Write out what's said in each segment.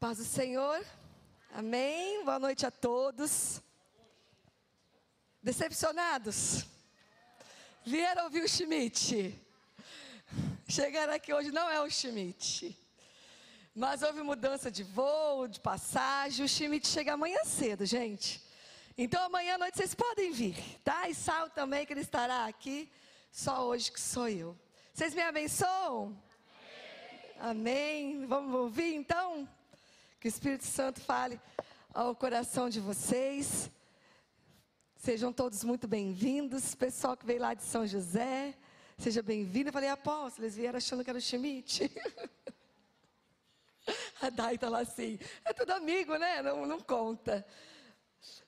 Paz do Senhor. Amém. Boa noite a todos. Decepcionados? Vieram ouvir o Schmidt. Chegaram aqui hoje não é o Schmidt. Mas houve mudança de voo, de passagem. O Schmidt chega amanhã cedo, gente. Então amanhã à noite vocês podem vir, tá? E Sal também, que ele estará aqui. Só hoje que sou eu. Vocês me abençoam? Amém. Amém. Vamos ouvir então? Que o Espírito Santo fale ao coração de vocês. Sejam todos muito bem-vindos. Pessoal que veio lá de São José, seja bem-vindo. Eu falei, apóstolo, eles vieram achando que era o Schmidt. A Dai está lá assim. É tudo amigo, né? Não, não conta.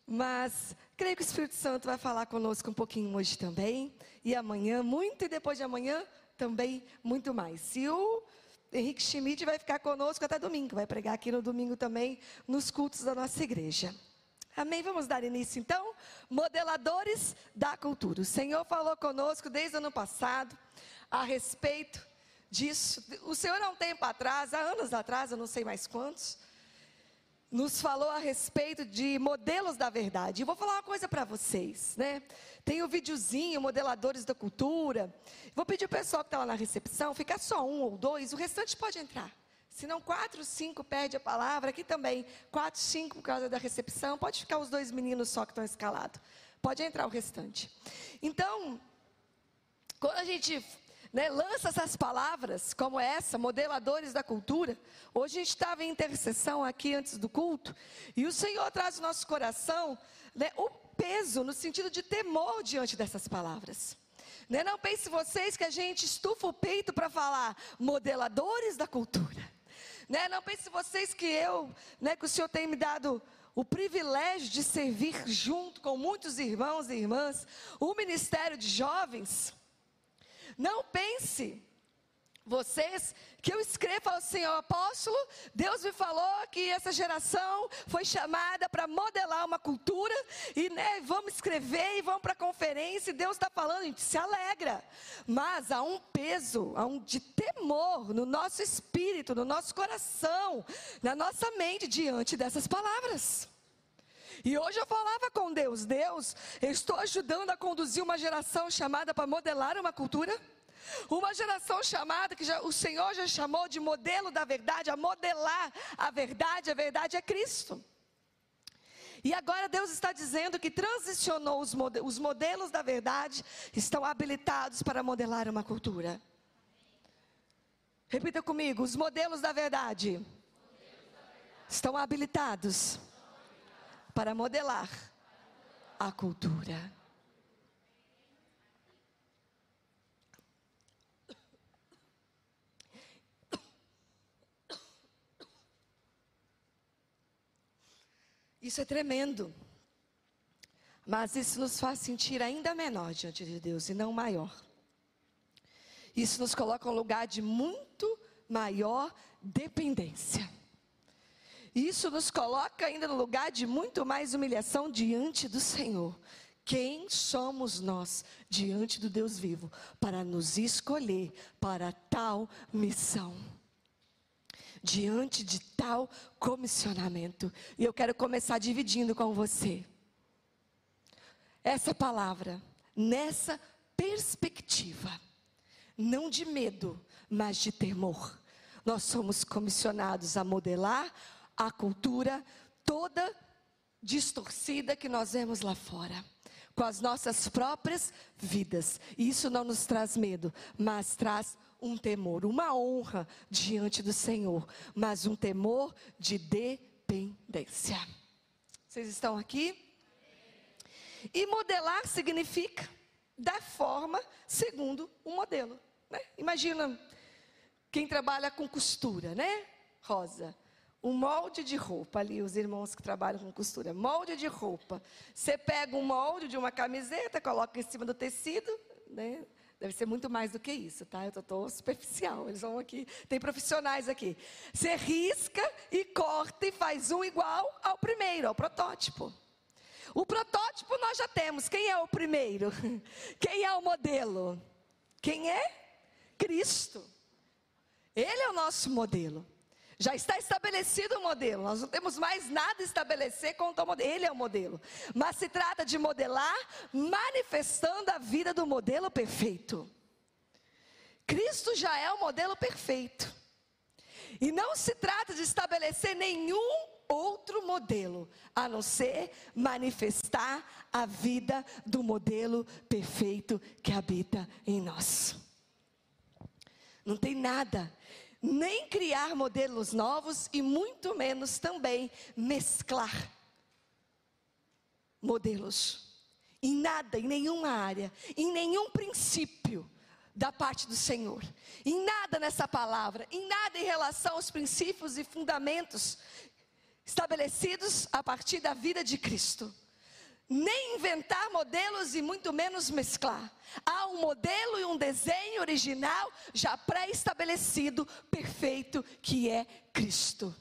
Mas creio que o Espírito Santo vai falar conosco um pouquinho hoje também. E amanhã, muito, e depois de amanhã, também muito mais. E o Henrique Schmidt vai ficar conosco até domingo, vai pregar aqui no domingo também, nos cultos da nossa igreja. Amém? Vamos dar início então? Modeladores da cultura. O Senhor falou conosco desde o ano passado a respeito disso. O Senhor, há um tempo atrás, há anos atrás, eu não sei mais quantos, nos falou a respeito de modelos da verdade. E vou falar uma coisa para vocês, né? Tem o videozinho, modeladores da cultura. Vou pedir o pessoal que está lá na recepção, ficar só um ou dois, o restante pode entrar. Se não, quatro, cinco perde a palavra. Aqui também, quatro, cinco por causa da recepção. Pode ficar os dois meninos só que estão escalados. Pode entrar o restante. Então, quando a gente né, lança essas palavras como essa, modeladores da cultura. Hoje a gente estava em intercessão aqui antes do culto, e o Senhor traz no nosso coração né, o peso, no sentido de temor diante dessas palavras. Né, não pense vocês que a gente estufa o peito para falar modeladores da cultura. Né, não pense vocês que eu, né, que o Senhor tem me dado o privilégio de servir junto com muitos irmãos e irmãs o ministério de jovens. Não pense vocês que eu escrevo ao Senhor apóstolo, Deus me falou que essa geração foi chamada para modelar uma cultura e né, vamos escrever e vamos para a conferência e Deus está falando, a gente se alegra, mas há um peso, há um de temor no nosso espírito, no nosso coração, na nossa mente diante dessas palavras. E hoje eu falava com Deus: Deus, eu estou ajudando a conduzir uma geração chamada para modelar uma cultura. Uma geração chamada que já, o Senhor já chamou de modelo da verdade, a modelar a verdade, a verdade é Cristo. E agora Deus está dizendo que transicionou os modelos, os modelos da verdade, estão habilitados para modelar uma cultura. Repita comigo: os modelos da verdade, estão habilitados para modelar a cultura. Isso é tremendo. Mas isso nos faz sentir ainda menor diante de Deus e não maior. Isso nos coloca em um lugar de muito maior dependência. Isso nos coloca ainda no lugar de muito mais humilhação diante do Senhor. Quem somos nós diante do Deus vivo para nos escolher para tal missão? Diante de tal comissionamento. E eu quero começar dividindo com você essa palavra, nessa perspectiva, não de medo, mas de temor. Nós somos comissionados a modelar a cultura toda distorcida que nós vemos lá fora, com as nossas próprias vidas. E isso não nos traz medo, mas traz um temor, uma honra diante do Senhor, mas um temor de dependência. Vocês estão aqui? E modelar significa dar forma segundo um modelo. Né? Imagina quem trabalha com costura, né? Rosa um molde de roupa ali, os irmãos que trabalham com costura, molde de roupa. Você pega um molde de uma camiseta, coloca em cima do tecido, né? Deve ser muito mais do que isso, tá? Eu estou superficial. Eles vão aqui, tem profissionais aqui. Você risca e corta e faz um igual ao primeiro, ao protótipo. O protótipo nós já temos. Quem é o primeiro? Quem é o modelo? Quem é? Cristo. Ele é o nosso modelo. Já está estabelecido o modelo. Nós não temos mais nada a estabelecer contra o modelo. Ele é o modelo. Mas se trata de modelar, manifestando a vida do modelo perfeito. Cristo já é o modelo perfeito. E não se trata de estabelecer nenhum outro modelo, a não ser manifestar a vida do modelo perfeito que habita em nós. Não tem nada nem criar modelos novos e muito menos também mesclar modelos. Em nada, em nenhuma área, em nenhum princípio da parte do Senhor. Em nada nessa palavra, em nada em relação aos princípios e fundamentos estabelecidos a partir da vida de Cristo nem inventar modelos e muito menos mesclar. Há um modelo e um desenho original já pré-estabelecido, perfeito, que é Cristo.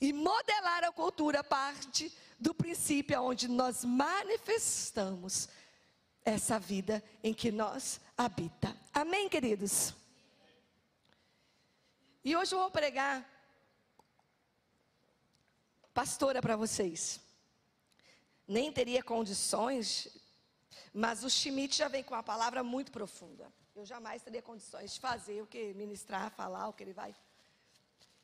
E modelar a cultura parte do princípio onde nós manifestamos essa vida em que nós habita. Amém, queridos? E hoje eu vou pregar pastora para vocês nem teria condições, mas o Schmidt já vem com uma palavra muito profunda. Eu jamais teria condições de fazer o que ministrar, falar o que ele vai.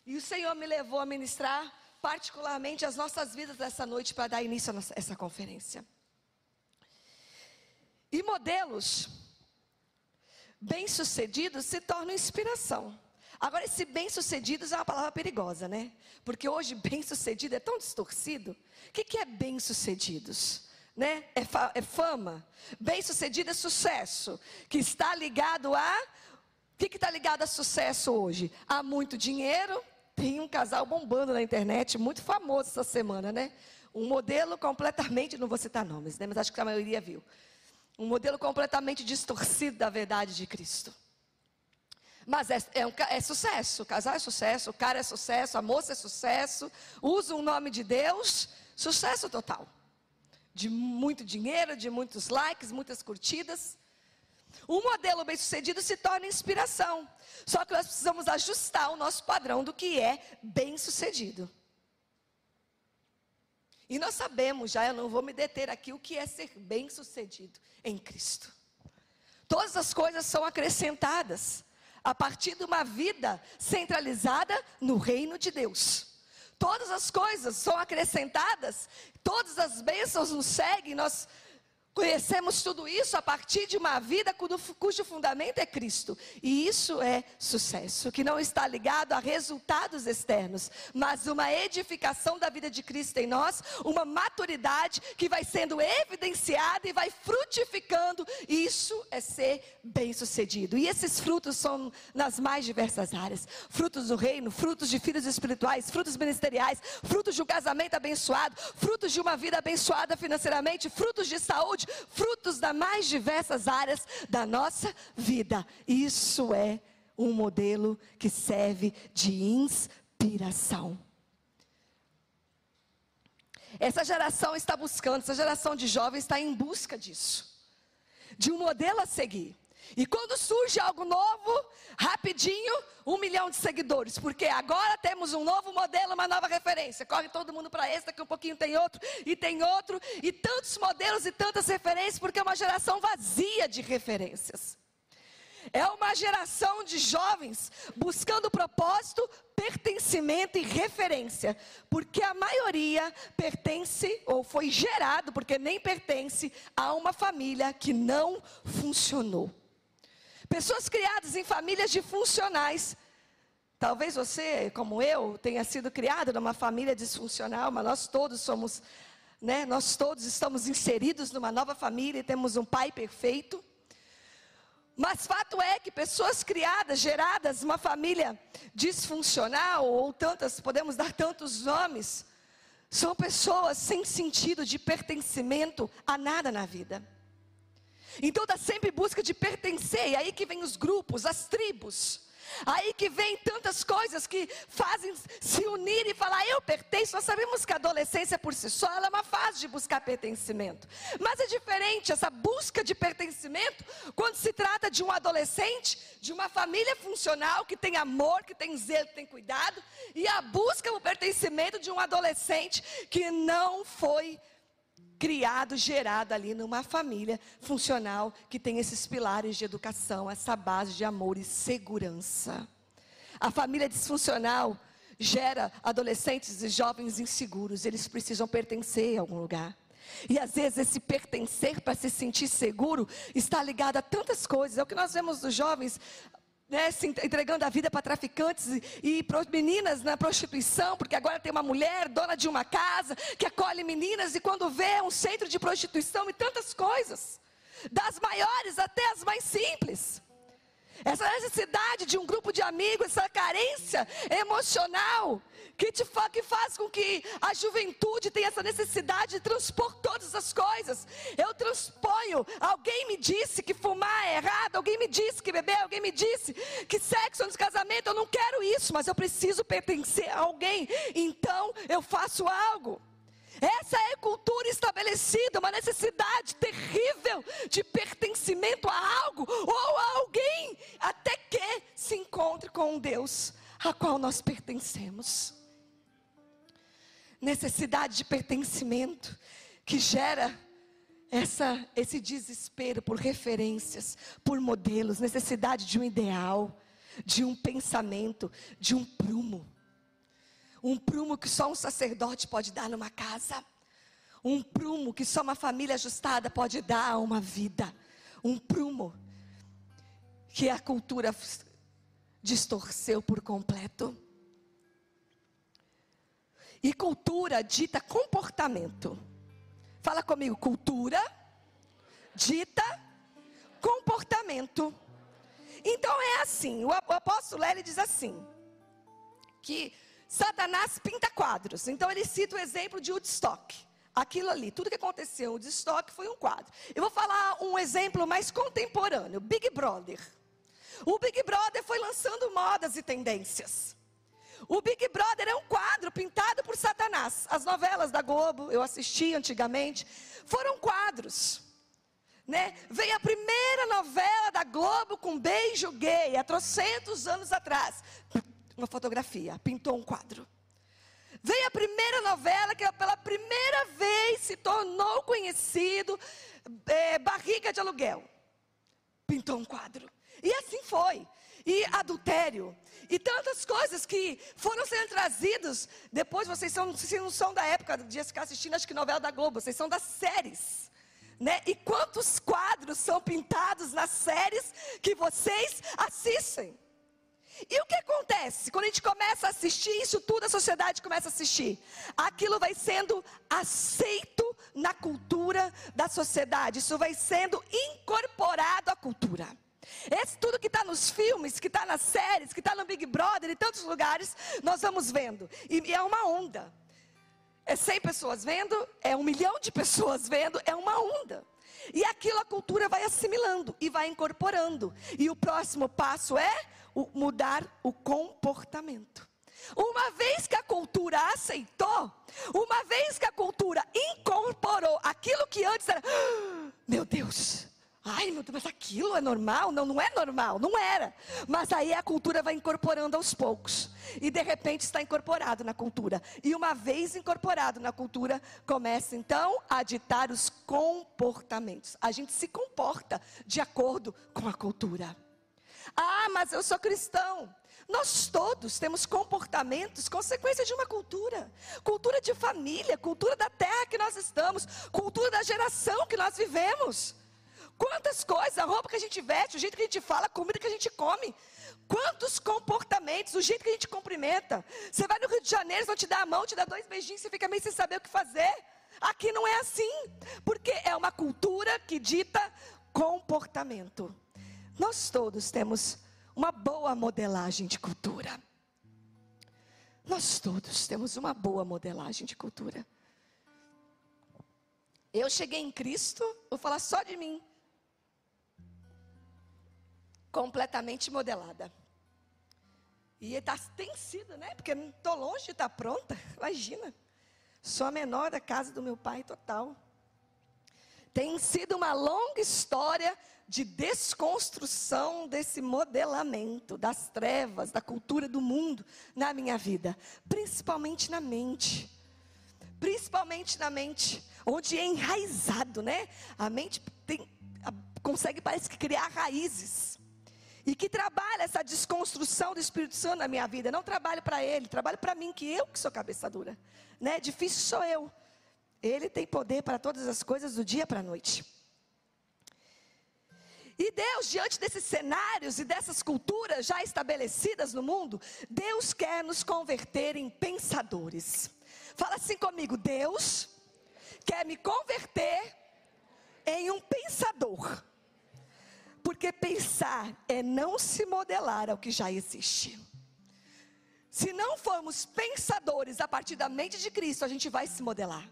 E o Senhor me levou a ministrar particularmente as nossas vidas essa noite para dar início a essa conferência. E modelos bem-sucedidos se tornam inspiração. Agora, esse bem-sucedidos é uma palavra perigosa, né? Porque hoje bem-sucedido é tão distorcido. O que, que é bem-sucedidos? Né? É, fa é fama. Bem-sucedido é sucesso, que está ligado a. O que está ligado a sucesso hoje? Há muito dinheiro. Tem um casal bombando na internet, muito famoso essa semana, né? Um modelo completamente, não vou citar nomes, né? Mas acho que a maioria viu. Um modelo completamente distorcido da verdade de Cristo. Mas é, é, um, é, sucesso, o casal é sucesso, o cara é sucesso, a moça é sucesso, usa o nome de Deus, sucesso total. De muito dinheiro, de muitos likes, muitas curtidas. Um modelo bem sucedido se torna inspiração. Só que nós precisamos ajustar o nosso padrão do que é bem sucedido. E nós sabemos já, eu não vou me deter aqui, o que é ser bem sucedido em Cristo. Todas as coisas são acrescentadas a partir de uma vida centralizada no reino de Deus. Todas as coisas são acrescentadas, todas as bênçãos nos seguem, nós Conhecemos tudo isso a partir de uma vida cujo fundamento é Cristo. E isso é sucesso, que não está ligado a resultados externos, mas uma edificação da vida de Cristo em nós, uma maturidade que vai sendo evidenciada e vai frutificando. Isso é ser bem-sucedido. E esses frutos são nas mais diversas áreas: frutos do reino, frutos de filhos espirituais, frutos ministeriais, frutos de um casamento abençoado, frutos de uma vida abençoada financeiramente, frutos de saúde frutos das mais diversas áreas da nossa vida. Isso é um modelo que serve de inspiração. Essa geração está buscando, essa geração de jovens está em busca disso, de um modelo a seguir. E quando surge algo novo, rapidinho, um milhão de seguidores, porque agora temos um novo modelo, uma nova referência. Corre todo mundo para esse, daqui um pouquinho tem outro, e tem outro, e tantos modelos e tantas referências, porque é uma geração vazia de referências. É uma geração de jovens buscando propósito, pertencimento e referência, porque a maioria pertence ou foi gerado, porque nem pertence a uma família que não funcionou. Pessoas criadas em famílias disfuncionais. Talvez você, como eu, tenha sido criado numa família disfuncional, mas nós todos somos, né, nós todos estamos inseridos numa nova família e temos um pai perfeito. Mas fato é que pessoas criadas, geradas numa família disfuncional, ou tantas, podemos dar tantos nomes, são pessoas sem sentido de pertencimento a nada na vida. Então está sempre em busca de pertencer, e aí que vem os grupos, as tribos. Aí que vem tantas coisas que fazem se unir e falar: eu pertenço, nós sabemos que a adolescência por si só ela é uma fase de buscar pertencimento. Mas é diferente essa busca de pertencimento quando se trata de um adolescente, de uma família funcional que tem amor, que tem zelo, que tem cuidado, e a busca por pertencimento de um adolescente que não foi criado, gerado ali numa família funcional que tem esses pilares de educação, essa base de amor e segurança. A família disfuncional gera adolescentes e jovens inseguros, eles precisam pertencer a algum lugar. E às vezes esse pertencer para se sentir seguro está ligado a tantas coisas. É o que nós vemos dos jovens né, se entregando a vida para traficantes e, e meninas na prostituição, porque agora tem uma mulher, dona de uma casa, que acolhe meninas e quando vê um centro de prostituição e tantas coisas, das maiores até as mais simples. Essa necessidade de um grupo de amigos, essa carência emocional que, te fa que faz com que a juventude tenha essa necessidade de transpor todas as coisas. Eu transponho. Alguém me disse que fumar é errado, alguém me disse que beber, alguém me disse que sexo antes casamento. Eu não quero isso, mas eu preciso pertencer a alguém. Então eu faço algo. Essa é cultura estabelecida, uma necessidade terrível de pertencimento a algo ou a alguém, até que se encontre com um Deus a qual nós pertencemos. Necessidade de pertencimento que gera essa, esse desespero por referências, por modelos, necessidade de um ideal, de um pensamento, de um prumo. Um prumo que só um sacerdote pode dar numa casa. Um prumo que só uma família ajustada pode dar a uma vida. Um prumo que a cultura distorceu por completo. E cultura dita comportamento. Fala comigo, cultura dita comportamento. Então é assim, o apóstolo ele diz assim, que Satanás pinta quadros. Então ele cita o exemplo de Woodstock. Aquilo ali, tudo que aconteceu em Woodstock foi um quadro. Eu vou falar um exemplo mais contemporâneo, Big Brother. O Big Brother foi lançando modas e tendências. O Big Brother é um quadro pintado por Satanás. As novelas da Globo, eu assisti antigamente, foram quadros. Né? Veio a primeira novela da Globo com beijo gay, há trocentos anos atrás uma fotografia, pintou um quadro. Veio a primeira novela que pela primeira vez se tornou conhecido, é, Barriga de Aluguel. Pintou um quadro. E assim foi. E adultério. E tantas coisas que foram sendo trazidas. Depois vocês são, vocês não são da época de ficar assistindo, acho que novela da Globo, vocês são das séries. Né? E quantos quadros são pintados nas séries que vocês assistem? E o que acontece? Quando a gente começa a assistir isso tudo, a sociedade começa a assistir. Aquilo vai sendo aceito na cultura da sociedade. Isso vai sendo incorporado à cultura. Esse tudo que está nos filmes, que está nas séries, que está no Big Brother e tantos lugares, nós vamos vendo. E, é uma onda. É 100 pessoas vendo, é um milhão de pessoas vendo, é uma onda. E aquilo a cultura vai assimilando e vai incorporando. E o próximo passo é o, mudar o comportamento. Uma vez que a cultura aceitou, uma vez que a cultura incorporou aquilo que antes era, meu Deus, ai meu Deus, mas aquilo é normal? Não, não é normal, não era. Mas aí a cultura vai incorporando aos poucos. E de repente está incorporado na cultura. E uma vez incorporado na cultura, começa então a ditar os comportamentos. A gente se comporta de acordo com a cultura. Ah, mas eu sou cristão. Nós todos temos comportamentos, consequência de uma cultura. Cultura de família, cultura da terra que nós estamos, cultura da geração que nós vivemos. Quantas coisas, a roupa que a gente veste, o jeito que a gente fala, a comida que a gente come. Quantos comportamentos, o jeito que a gente cumprimenta. Você vai no Rio de Janeiro, vão te dar a mão, te dá dois beijinhos, você fica meio sem saber o que fazer. Aqui não é assim, porque é uma cultura que dita comportamento. Nós todos temos uma boa modelagem de cultura. Nós todos temos uma boa modelagem de cultura. Eu cheguei em Cristo, vou falar só de mim. Completamente modelada. E tá, tem sido, né? Porque não estou longe de estar tá pronta. Imagina. Sou a menor da casa do meu pai total. Tem sido uma longa história de desconstrução desse modelamento das trevas, da cultura do mundo na minha vida, principalmente na mente. Principalmente na mente, onde é enraizado, né? A mente tem, consegue, parece que, criar raízes. E que trabalha essa desconstrução do Espírito Santo na minha vida. Não trabalho para ele, trabalho para mim, que eu que sou cabeça dura. Né? Difícil sou eu. Ele tem poder para todas as coisas do dia para a noite. E Deus, diante desses cenários e dessas culturas já estabelecidas no mundo, Deus quer nos converter em pensadores. Fala assim comigo: Deus quer me converter em um pensador. Porque pensar é não se modelar ao que já existe. Se não formos pensadores a partir da mente de Cristo, a gente vai se modelar.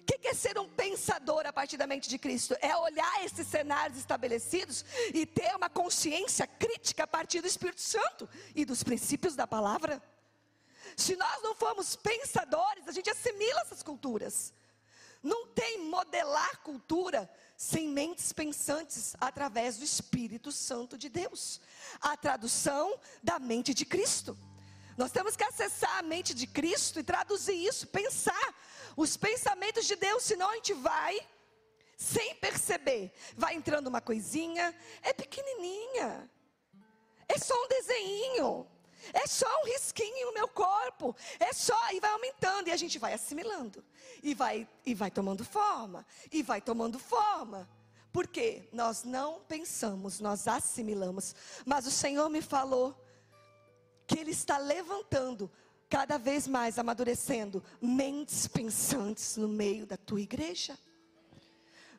O que é ser um pensador a partir da mente de Cristo? É olhar esses cenários estabelecidos e ter uma consciência crítica a partir do Espírito Santo e dos princípios da palavra. Se nós não formos pensadores, a gente assimila essas culturas. Não tem modelar cultura sem mentes pensantes através do Espírito Santo de Deus. A tradução da mente de Cristo. Nós temos que acessar a mente de Cristo e traduzir isso, pensar os pensamentos de Deus, senão a gente vai, sem perceber, vai entrando uma coisinha, é pequenininha, é só um desenho, é só um risquinho no meu corpo, é só, e vai aumentando, e a gente vai assimilando, e vai, e vai tomando forma, e vai tomando forma. Porque nós não pensamos, nós assimilamos. Mas o Senhor me falou que Ele está levantando cada vez mais amadurecendo mentes pensantes no meio da tua igreja.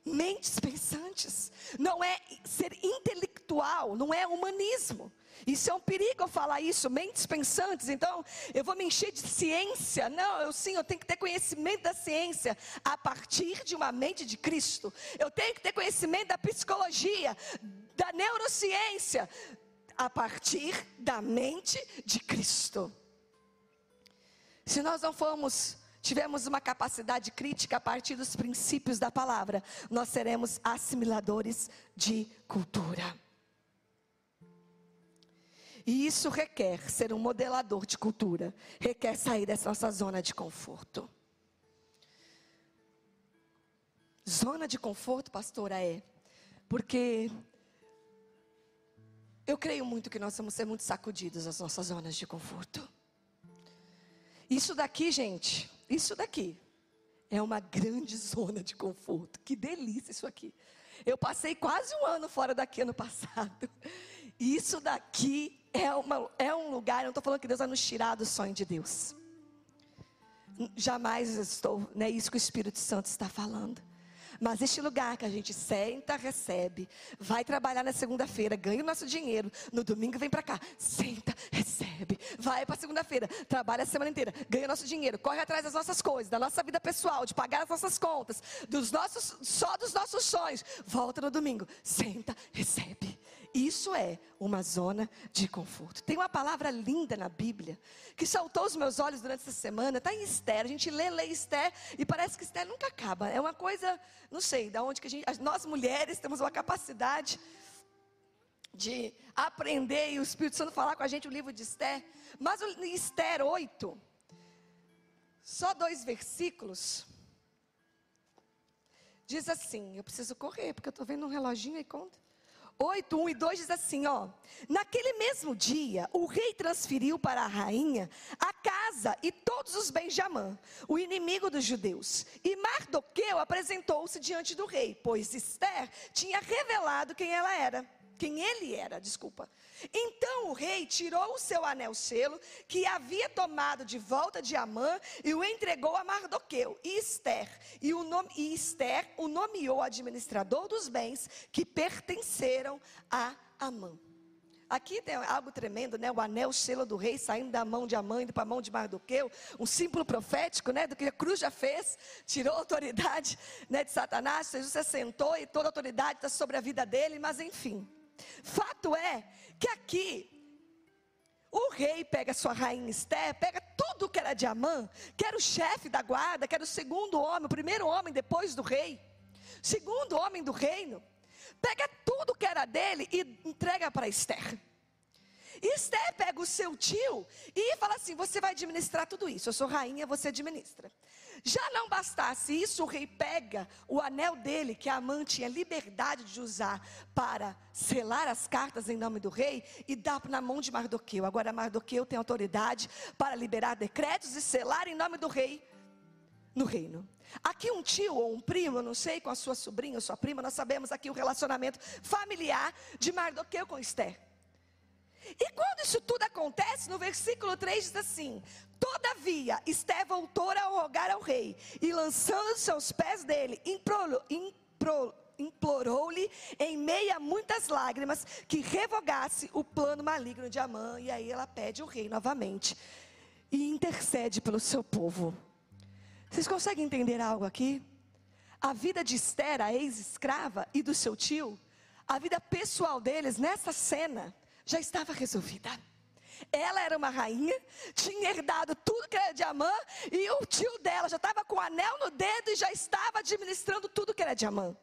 Mentes pensantes. Não é ser intelectual, não é humanismo. Isso é um perigo eu falar isso, mentes pensantes. Então, eu vou me encher de ciência. Não, eu sim, eu tenho que ter conhecimento da ciência a partir de uma mente de Cristo. Eu tenho que ter conhecimento da psicologia, da neurociência, a partir da mente de Cristo. Se nós não formos, tivermos uma capacidade crítica a partir dos princípios da palavra, nós seremos assimiladores de cultura. E isso requer ser um modelador de cultura, requer sair dessa nossa zona de conforto. Zona de conforto, pastora, é porque eu creio muito que nós vamos ser muito sacudidos das nossas zonas de conforto. Isso daqui, gente, isso daqui é uma grande zona de conforto. Que delícia isso aqui. Eu passei quase um ano fora daqui ano passado. Isso daqui é, uma, é um lugar, eu não estou falando que Deus vai nos tirar do sonho de Deus. Jamais estou, não é isso que o Espírito Santo está falando. Mas este lugar que a gente senta, recebe, vai trabalhar na segunda-feira, ganha o nosso dinheiro, no domingo vem para cá, senta, recebe, vai para segunda-feira, trabalha a semana inteira, ganha o nosso dinheiro, corre atrás das nossas coisas, da nossa vida pessoal, de pagar as nossas contas, dos nossos, só dos nossos sonhos, volta no domingo, senta, recebe. Isso é uma zona de conforto. Tem uma palavra linda na Bíblia que saltou os meus olhos durante essa semana. Está em Esther. A gente lê, lê Esther e parece que Esther nunca acaba. É uma coisa, não sei, da onde que a gente, nós mulheres temos uma capacidade de aprender e o Espírito Santo falar com a gente o livro de Esther. Mas o Esther 8, só dois versículos. Diz assim, eu preciso correr, porque eu estou vendo um reloginho e conta. 8, 1 e 2 diz assim: ó. Naquele mesmo dia, o rei transferiu para a rainha a casa e todos os bens de Amã, o inimigo dos judeus. E Mardoqueu apresentou-se diante do rei, pois Esther tinha revelado quem ela era quem ele era, desculpa. Então o rei tirou o seu anel selo, que havia tomado de volta de Amã, e o entregou a Mardoqueu e Esther. E, o nome, e Esther o nomeou administrador dos bens que pertenceram a Amã. Aqui tem algo tremendo, né? O anel selo do rei saindo da mão de Amã, indo para a mão de Mardoqueu. Um símbolo profético, né? Do que a cruz já fez. Tirou a autoridade né, de Satanás. Jesus se assentou e toda a autoridade está sobre a vida dele. Mas enfim. Fato é que aqui o rei pega sua rainha Esther, pega tudo que era de Amã, que era o chefe da guarda, que era o segundo homem, o primeiro homem depois do rei, segundo homem do reino, pega tudo que era dele e entrega para Esther. E Esther pega o seu tio e fala assim: Você vai administrar tudo isso. Eu sou rainha, você administra. Já não bastasse isso, o rei pega o anel dele, que a Amã tinha liberdade de usar para selar as cartas em nome do rei, e dá na mão de Mardoqueu. Agora, Mardoqueu tem autoridade para liberar decretos e selar em nome do rei no reino. Aqui um tio ou um primo, eu não sei, com a sua sobrinha ou sua prima, nós sabemos aqui o relacionamento familiar de Mardoqueu com Esther. E quando isso tudo acontece, no versículo 3 diz assim: Todavia, Esté voltou a rogar ao rei, e lançando seus pés dele, implorou-lhe em meio a muitas lágrimas que revogasse o plano maligno de Amã. E aí ela pede o rei novamente e intercede pelo seu povo. Vocês conseguem entender algo aqui? A vida de Esther, a ex-escrava, e do seu tio, a vida pessoal deles nessa cena já estava resolvida. Ela era uma rainha, tinha herdado tudo que era de Amã, e o tio dela já estava com o anel no dedo e já estava administrando tudo que era de Amã.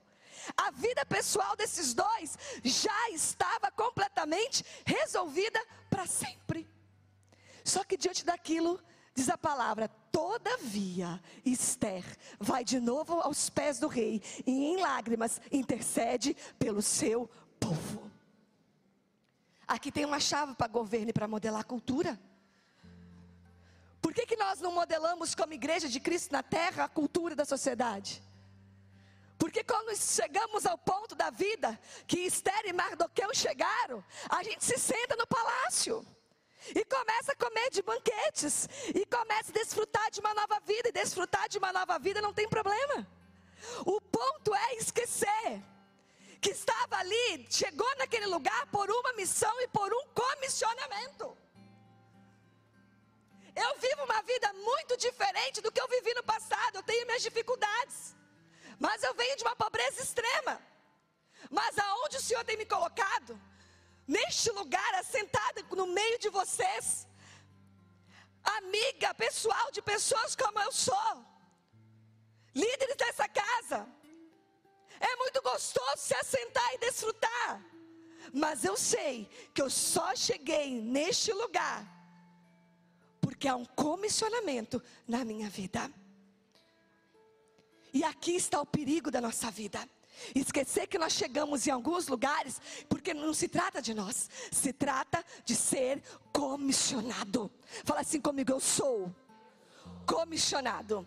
A vida pessoal desses dois já estava completamente resolvida para sempre. Só que diante daquilo, diz a palavra, todavia, Esther vai de novo aos pés do rei e em lágrimas intercede pelo seu povo. Aqui tem uma chave para governo e para modelar cultura. Por que, que nós não modelamos como igreja de Cristo na terra a cultura da sociedade? Porque quando chegamos ao ponto da vida que Esther e Mardoqueu chegaram, a gente se senta no palácio e começa a comer de banquetes e começa a desfrutar de uma nova vida e desfrutar de uma nova vida não tem problema. O ponto é esquecer que estava ali, chegou naquele lugar por uma missão e por um comissionamento. Eu vivo uma vida muito diferente do que eu vivi no passado. Eu tenho minhas dificuldades. Mas eu venho de uma pobreza extrema. Mas aonde o Senhor tem me colocado? Neste lugar, assentada no meio de vocês. Amiga pessoal de pessoas como eu sou. Líderes dessa casa é muito gostoso se assentar e desfrutar. Mas eu sei que eu só cheguei neste lugar porque há um comissionamento na minha vida. E aqui está o perigo da nossa vida. Esquecer que nós chegamos em alguns lugares, porque não se trata de nós, se trata de ser comissionado. Fala assim comigo, eu sou comissionado.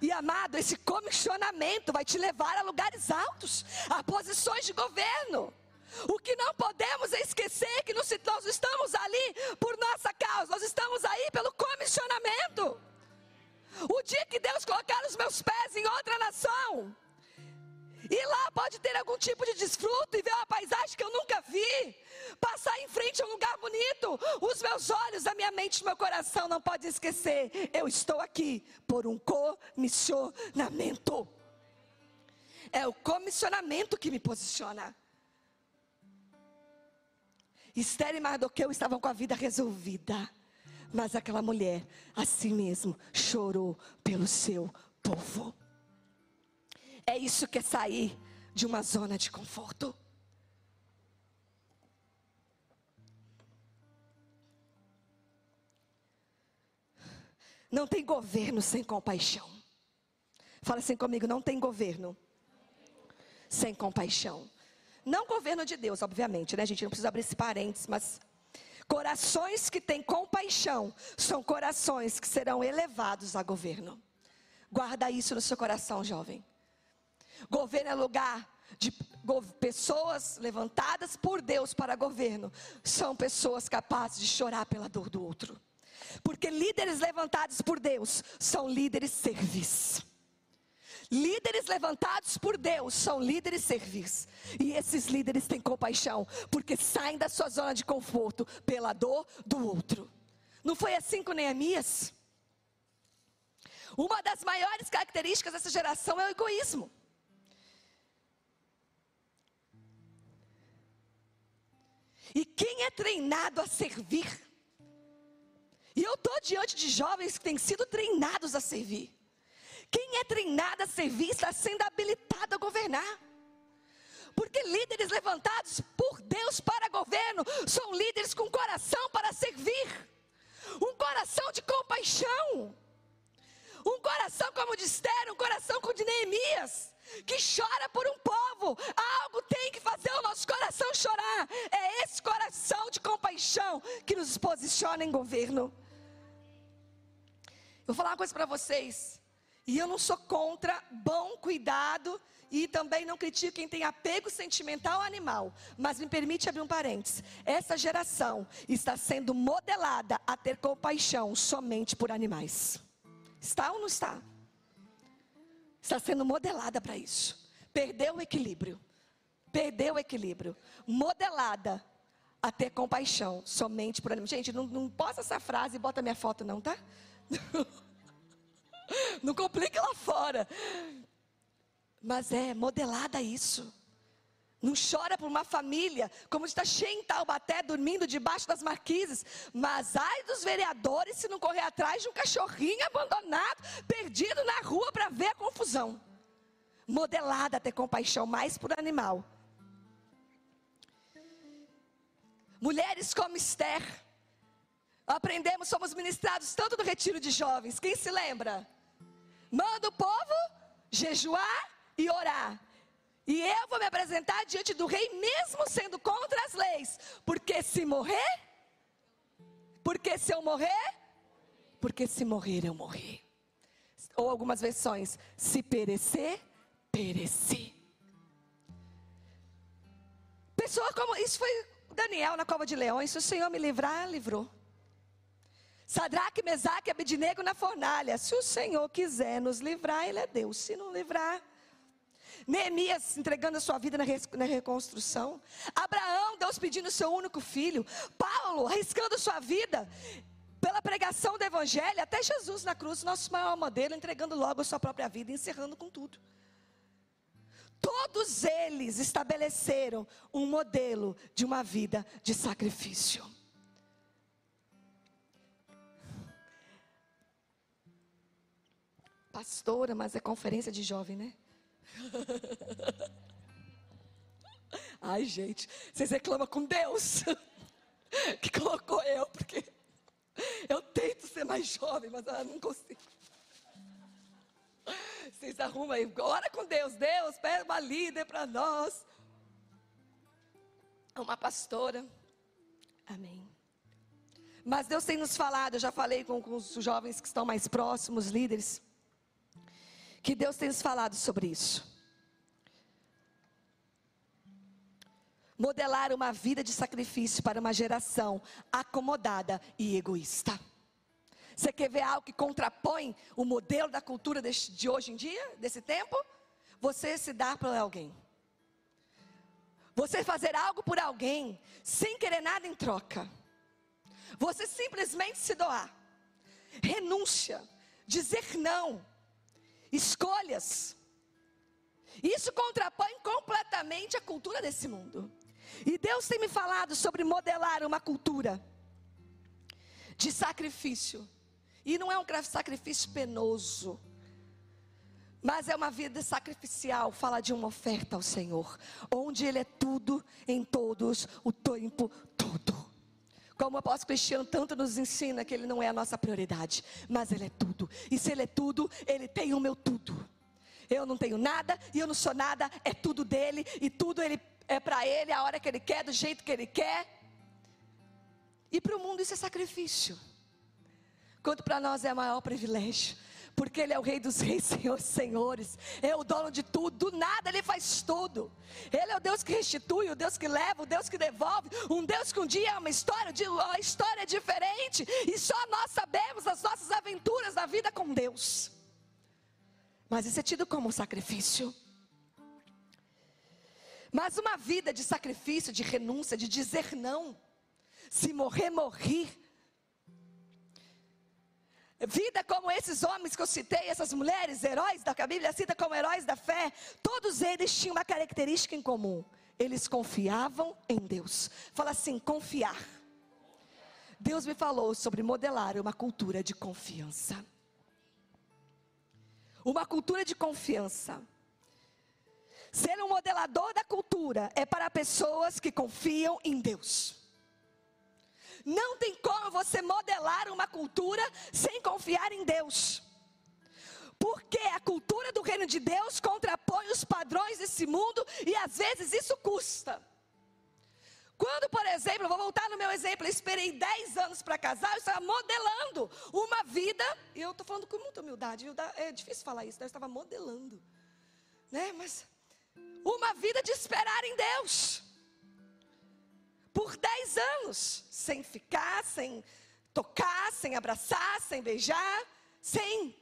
E amado, esse comissionamento vai te levar a lugares altos, a posições de governo. O que não podemos é esquecer que nós estamos ali por nossa causa, nós estamos aí pelo comissionamento. O dia que Deus colocar os meus pés em outra nação, e lá pode ter algum tipo de desfruto e ver uma paisagem que eu nunca vi. Passar em frente a um lugar bonito. Os meus olhos, a minha mente, meu coração não pode esquecer. Eu estou aqui por um comissionamento. É o comissionamento que me posiciona. Esther e Mardoqueu estavam com a vida resolvida. Mas aquela mulher, assim mesmo, chorou pelo seu povo. É isso que é sair de uma zona de conforto. Não tem governo sem compaixão. Fala assim comigo: não tem governo sem compaixão. Não governo de Deus, obviamente, né? A gente não precisa abrir esse parênteses, mas corações que têm compaixão são corações que serão elevados a governo. Guarda isso no seu coração, jovem. Governo é lugar de pessoas levantadas por Deus para governo. São pessoas capazes de chorar pela dor do outro. Porque líderes levantados por Deus são líderes servis. Líderes levantados por Deus são líderes servis. E esses líderes têm compaixão, porque saem da sua zona de conforto pela dor do outro. Não foi assim com Neemias? Uma das maiores características dessa geração é o egoísmo. E quem é treinado a servir, E eu estou diante de jovens que têm sido treinados a servir. Quem é treinado a servir está sendo habilitado a governar. Porque líderes levantados por Deus para governo são líderes com coração para servir, um coração de compaixão, um coração como de Esther, um coração como de Neemias, que chora por um povo. Algo tem que fazer o nosso coração chorar. É esse coração de compaixão que nos posiciona em governo. Vou falar uma coisa para vocês. E eu não sou contra bom cuidado e também não critico quem tem apego sentimental ao animal. Mas me permite abrir um parênteses. Essa geração está sendo modelada a ter compaixão somente por animais. Está ou não está? Está sendo modelada para isso. Perdeu o equilíbrio. Perdeu o equilíbrio. Modelada a ter compaixão somente por animais. Gente, não, não posta essa frase e bota minha foto, não, tá? Não complica lá fora. Mas é modelada isso. Não chora por uma família, como está cheio em Taubaté, dormindo debaixo das marquises. Mas ai dos vereadores se não correr atrás de um cachorrinho abandonado, perdido na rua para ver a confusão. Modelada a ter compaixão mais por animal. Mulheres como Esther, aprendemos, somos ministrados tanto no retiro de jovens. Quem se lembra? Manda o povo jejuar e orar. E eu vou me apresentar diante do rei, mesmo sendo contra as leis. Porque se morrer, porque se eu morrer, porque se morrer eu morrer. Ou algumas versões, se perecer, pereci. Pessoa como, isso foi Daniel na cova de leões, se o Senhor me livrar, livrou. Sadraque, Mesaque e Abednego na fornalha. Se o Senhor quiser nos livrar, Ele é Deus. Se não livrar, Neemias entregando a sua vida na, reconstrução. Abraão, Deus pedindo o seu único filho. Paulo arriscando sua vida pela pregação do Evangelho. Até Jesus na cruz, nosso maior modelo, entregando logo a sua própria vida, encerrando com tudo. Todos eles estabeleceram um modelo de uma vida de sacrifício. Pastora, mas é conferência de jovem, né? Ai, gente, vocês reclamam com Deus que colocou eu, porque eu tento ser mais jovem, mas eu não consigo. Vocês arrumam aí, ora com Deus, Deus, pede uma líder para nós. Uma pastora. Amém. Mas Deus tem nos falado, eu já falei com, com os jovens que estão mais próximos, líderes que Deus tem nos falado sobre isso. Modelar uma vida de sacrifício para uma geração acomodada e egoísta. Você quer ver algo que contrapõe o modelo da cultura de, hoje em dia, desse tempo? Você se dar para alguém. Você fazer algo por alguém sem querer nada em troca. Você simplesmente se doar. Renúncia. Dizer não escolhas. Isso contrapõe completamente a cultura desse mundo. E Deus tem me falado sobre modelar uma cultura de sacrifício. E não é um sacrifício penoso, mas é uma vida sacrificial. Fala de uma oferta ao Senhor, onde Ele é tudo em todos, o tempo todo. Como o apóstolo Cristiano tanto nos ensina que ele não é a nossa prioridade, mas ele é tudo. E se ele é tudo, ele tem o meu tudo. Eu não tenho nada e eu não sou nada, é tudo dele e tudo ele é para ele, a hora que ele quer, do jeito que ele quer. E para o mundo isso é sacrifício. Quanto para nós é maior privilégio porque Ele é o Rei dos Reis, Senhor Senhores, é o dono de tudo, do nada Ele faz tudo. Ele é o Deus que restitui, o Deus que leva, o Deus que devolve, um Deus que um dia é uma história, uma história diferente, e só nós sabemos as nossas aventuras da vida com Deus. Mas isso é tido como um sacrifício. Mas uma vida de sacrifício, de renúncia, de dizer não, se morrer, morrer Vida como esses homens que eu citei, essas mulheres, heróis da Bíblia cita como heróis da fé, todos eles tinham uma característica em comum. Eles confiavam em Deus. Fala assim: confiar. Deus me falou sobre modelar uma cultura de confiança. Uma cultura de confiança. Ser um modelador da cultura é para pessoas que confiam em Deus. Não tem como você modelar uma cultura sem confiar em Deus. Porque a cultura do reino de Deus contrapõe os padrões desse mundo e às vezes isso custa. Quando, por exemplo, vou voltar no meu exemplo, eu esperei 10 anos para casar, eu estava modelando uma vida, e eu estou falando com muita humildade, é difícil falar isso, né? eu estava modelando, né? Mas uma vida de esperar em Deus, por 10 anos, sem ficar, sem tocar, sem abraçar, sem beijar, sem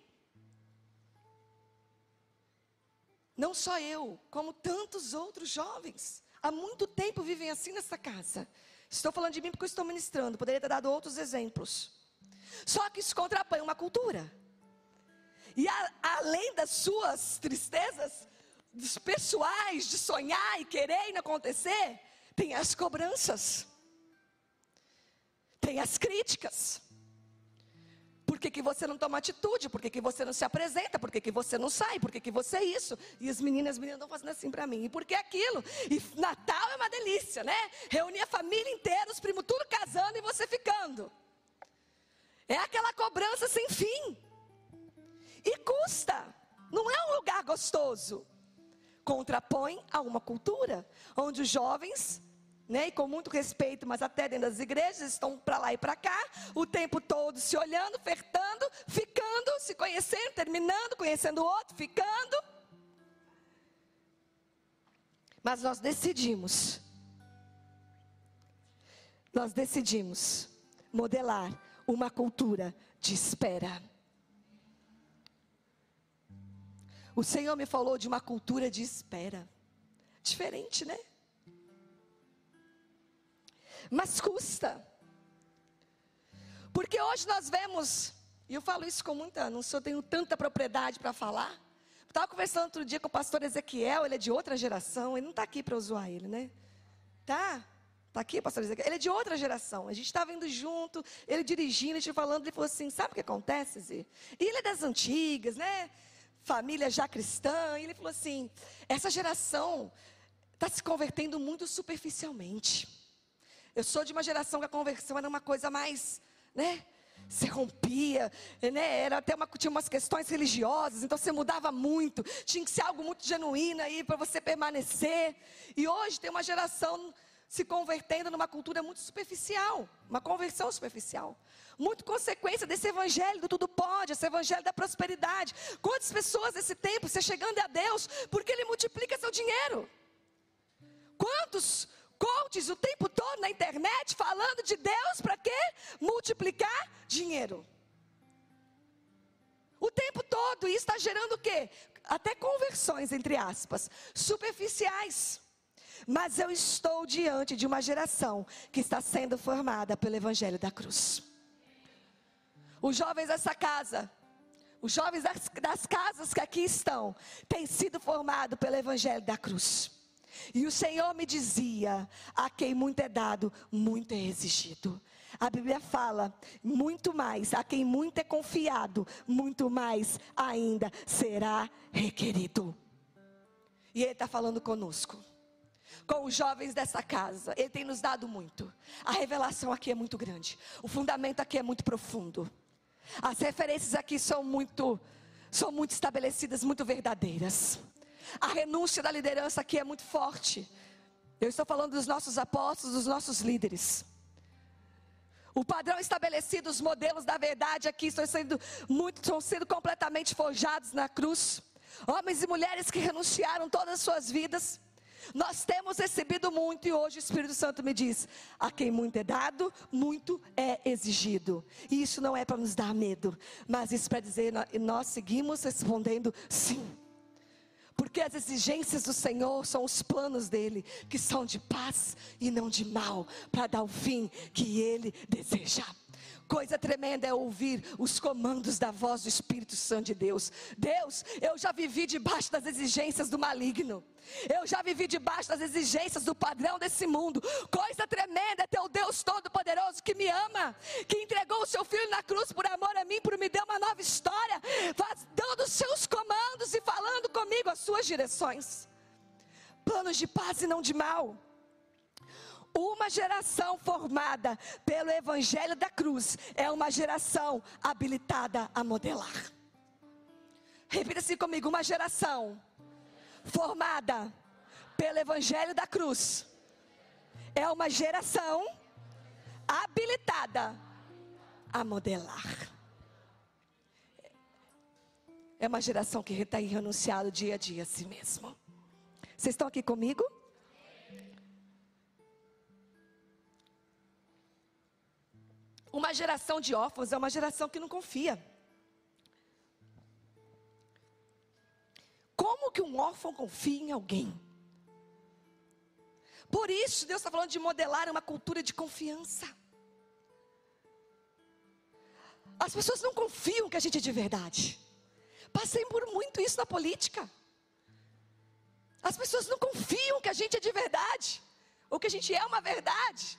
Não só eu, como tantos outros jovens. Há muito tempo vivem assim nessa casa. Estou falando de mim porque eu estou ministrando, poderia ter dado outros exemplos. Só que isso contrapõe uma cultura. E a, além das suas tristezas pessoais de sonhar e querer e não acontecer, tem as cobranças. Tem as críticas. Por que, que você não toma atitude? Por que, que você não se apresenta? Por que, que você não sai? Por que, que você é isso? E as meninas, as meninas estão fazendo assim para mim. E por que aquilo? E Natal é uma delícia, né? Reunir a família inteira, os primos tudo casando e você ficando. É aquela cobrança sem fim. E custa. Não é um lugar gostoso. Contrapõe a uma cultura onde os jovens né? E com muito respeito, mas até dentro das igrejas estão para lá e para cá, o tempo todo se olhando, ofertando, ficando, se conhecendo, terminando, conhecendo o outro, ficando. Mas nós decidimos, nós decidimos modelar uma cultura de espera. O Senhor me falou de uma cultura de espera. Diferente, né? Mas custa. Porque hoje nós vemos, e eu falo isso com muita, não sou, tenho tanta propriedade para falar. Estava conversando outro dia com o pastor Ezequiel, ele é de outra geração, ele não está aqui para zoar ele, né? Tá? Está aqui, pastor Ezequiel. Ele é de outra geração. A gente estava indo junto, ele dirigindo, a gente falando, ele falou assim: sabe o que acontece, Zê? E ele é das antigas, né? Família já cristã. E ele falou assim: essa geração está se convertendo muito superficialmente. Eu sou de uma geração que a conversão era uma coisa mais, né? Se rompia, né? Era até uma, tinha umas questões religiosas, então você mudava muito. Tinha que ser algo muito genuíno aí para você permanecer. E hoje tem uma geração se convertendo numa cultura muito superficial, uma conversão superficial. Muito consequência desse evangelho do tudo pode, esse evangelho da prosperidade. Quantas pessoas nesse tempo você chegando a Deus porque Ele multiplica seu dinheiro? Quantos coaches o tempo todo na internet falando de Deus para quê? Multiplicar dinheiro. O tempo todo, isso está gerando o quê? Até conversões, entre aspas, superficiais. Mas eu estou diante de uma geração que está sendo formada pelo Evangelho da Cruz. Os jovens dessa casa, os jovens das, das casas que aqui estão, têm sido formados pelo Evangelho da Cruz. E o Senhor me dizia: a quem muito é dado, muito é exigido. A Bíblia fala: muito mais, a quem muito é confiado, muito mais ainda será requerido. E Ele está falando conosco, com os jovens dessa casa. Ele tem nos dado muito. A revelação aqui é muito grande. O fundamento aqui é muito profundo. As referências aqui são muito, são muito estabelecidas, muito verdadeiras. A renúncia da liderança aqui é muito forte. Eu estou falando dos nossos apóstolos, dos nossos líderes. O padrão estabelecido, os modelos da verdade aqui estão sendo muito, estão sendo completamente forjados na cruz. Homens e mulheres que renunciaram todas as suas vidas. Nós temos recebido muito e hoje o Espírito Santo me diz: a quem muito é dado, muito é exigido. E isso não é para nos dar medo, mas isso para dizer nós seguimos respondendo sim. Porque as exigências do Senhor são os planos dele, que são de paz e não de mal, para dar o fim que ele deseja. Coisa tremenda é ouvir os comandos da voz do Espírito Santo de Deus. Deus, eu já vivi debaixo das exigências do maligno. Eu já vivi debaixo das exigências do padrão desse mundo. Coisa tremenda é teu Deus Todo-Poderoso que me ama, que entregou o seu filho na cruz por amor a mim, por me dar uma nova história, dando os seus comandos e falando comigo as suas direções. Planos de paz e não de mal. Uma geração formada pelo Evangelho da Cruz é uma geração habilitada a modelar. Repita assim comigo: uma geração formada pelo Evangelho da Cruz é uma geração habilitada a modelar. É uma geração que está renunciado dia a dia a si mesmo. Vocês estão aqui comigo? Geração de órfãos é uma geração que não confia. Como que um órfão confia em alguém? Por isso, Deus está falando de modelar uma cultura de confiança. As pessoas não confiam que a gente é de verdade. Passei por muito isso na política. As pessoas não confiam que a gente é de verdade, ou que a gente é uma verdade.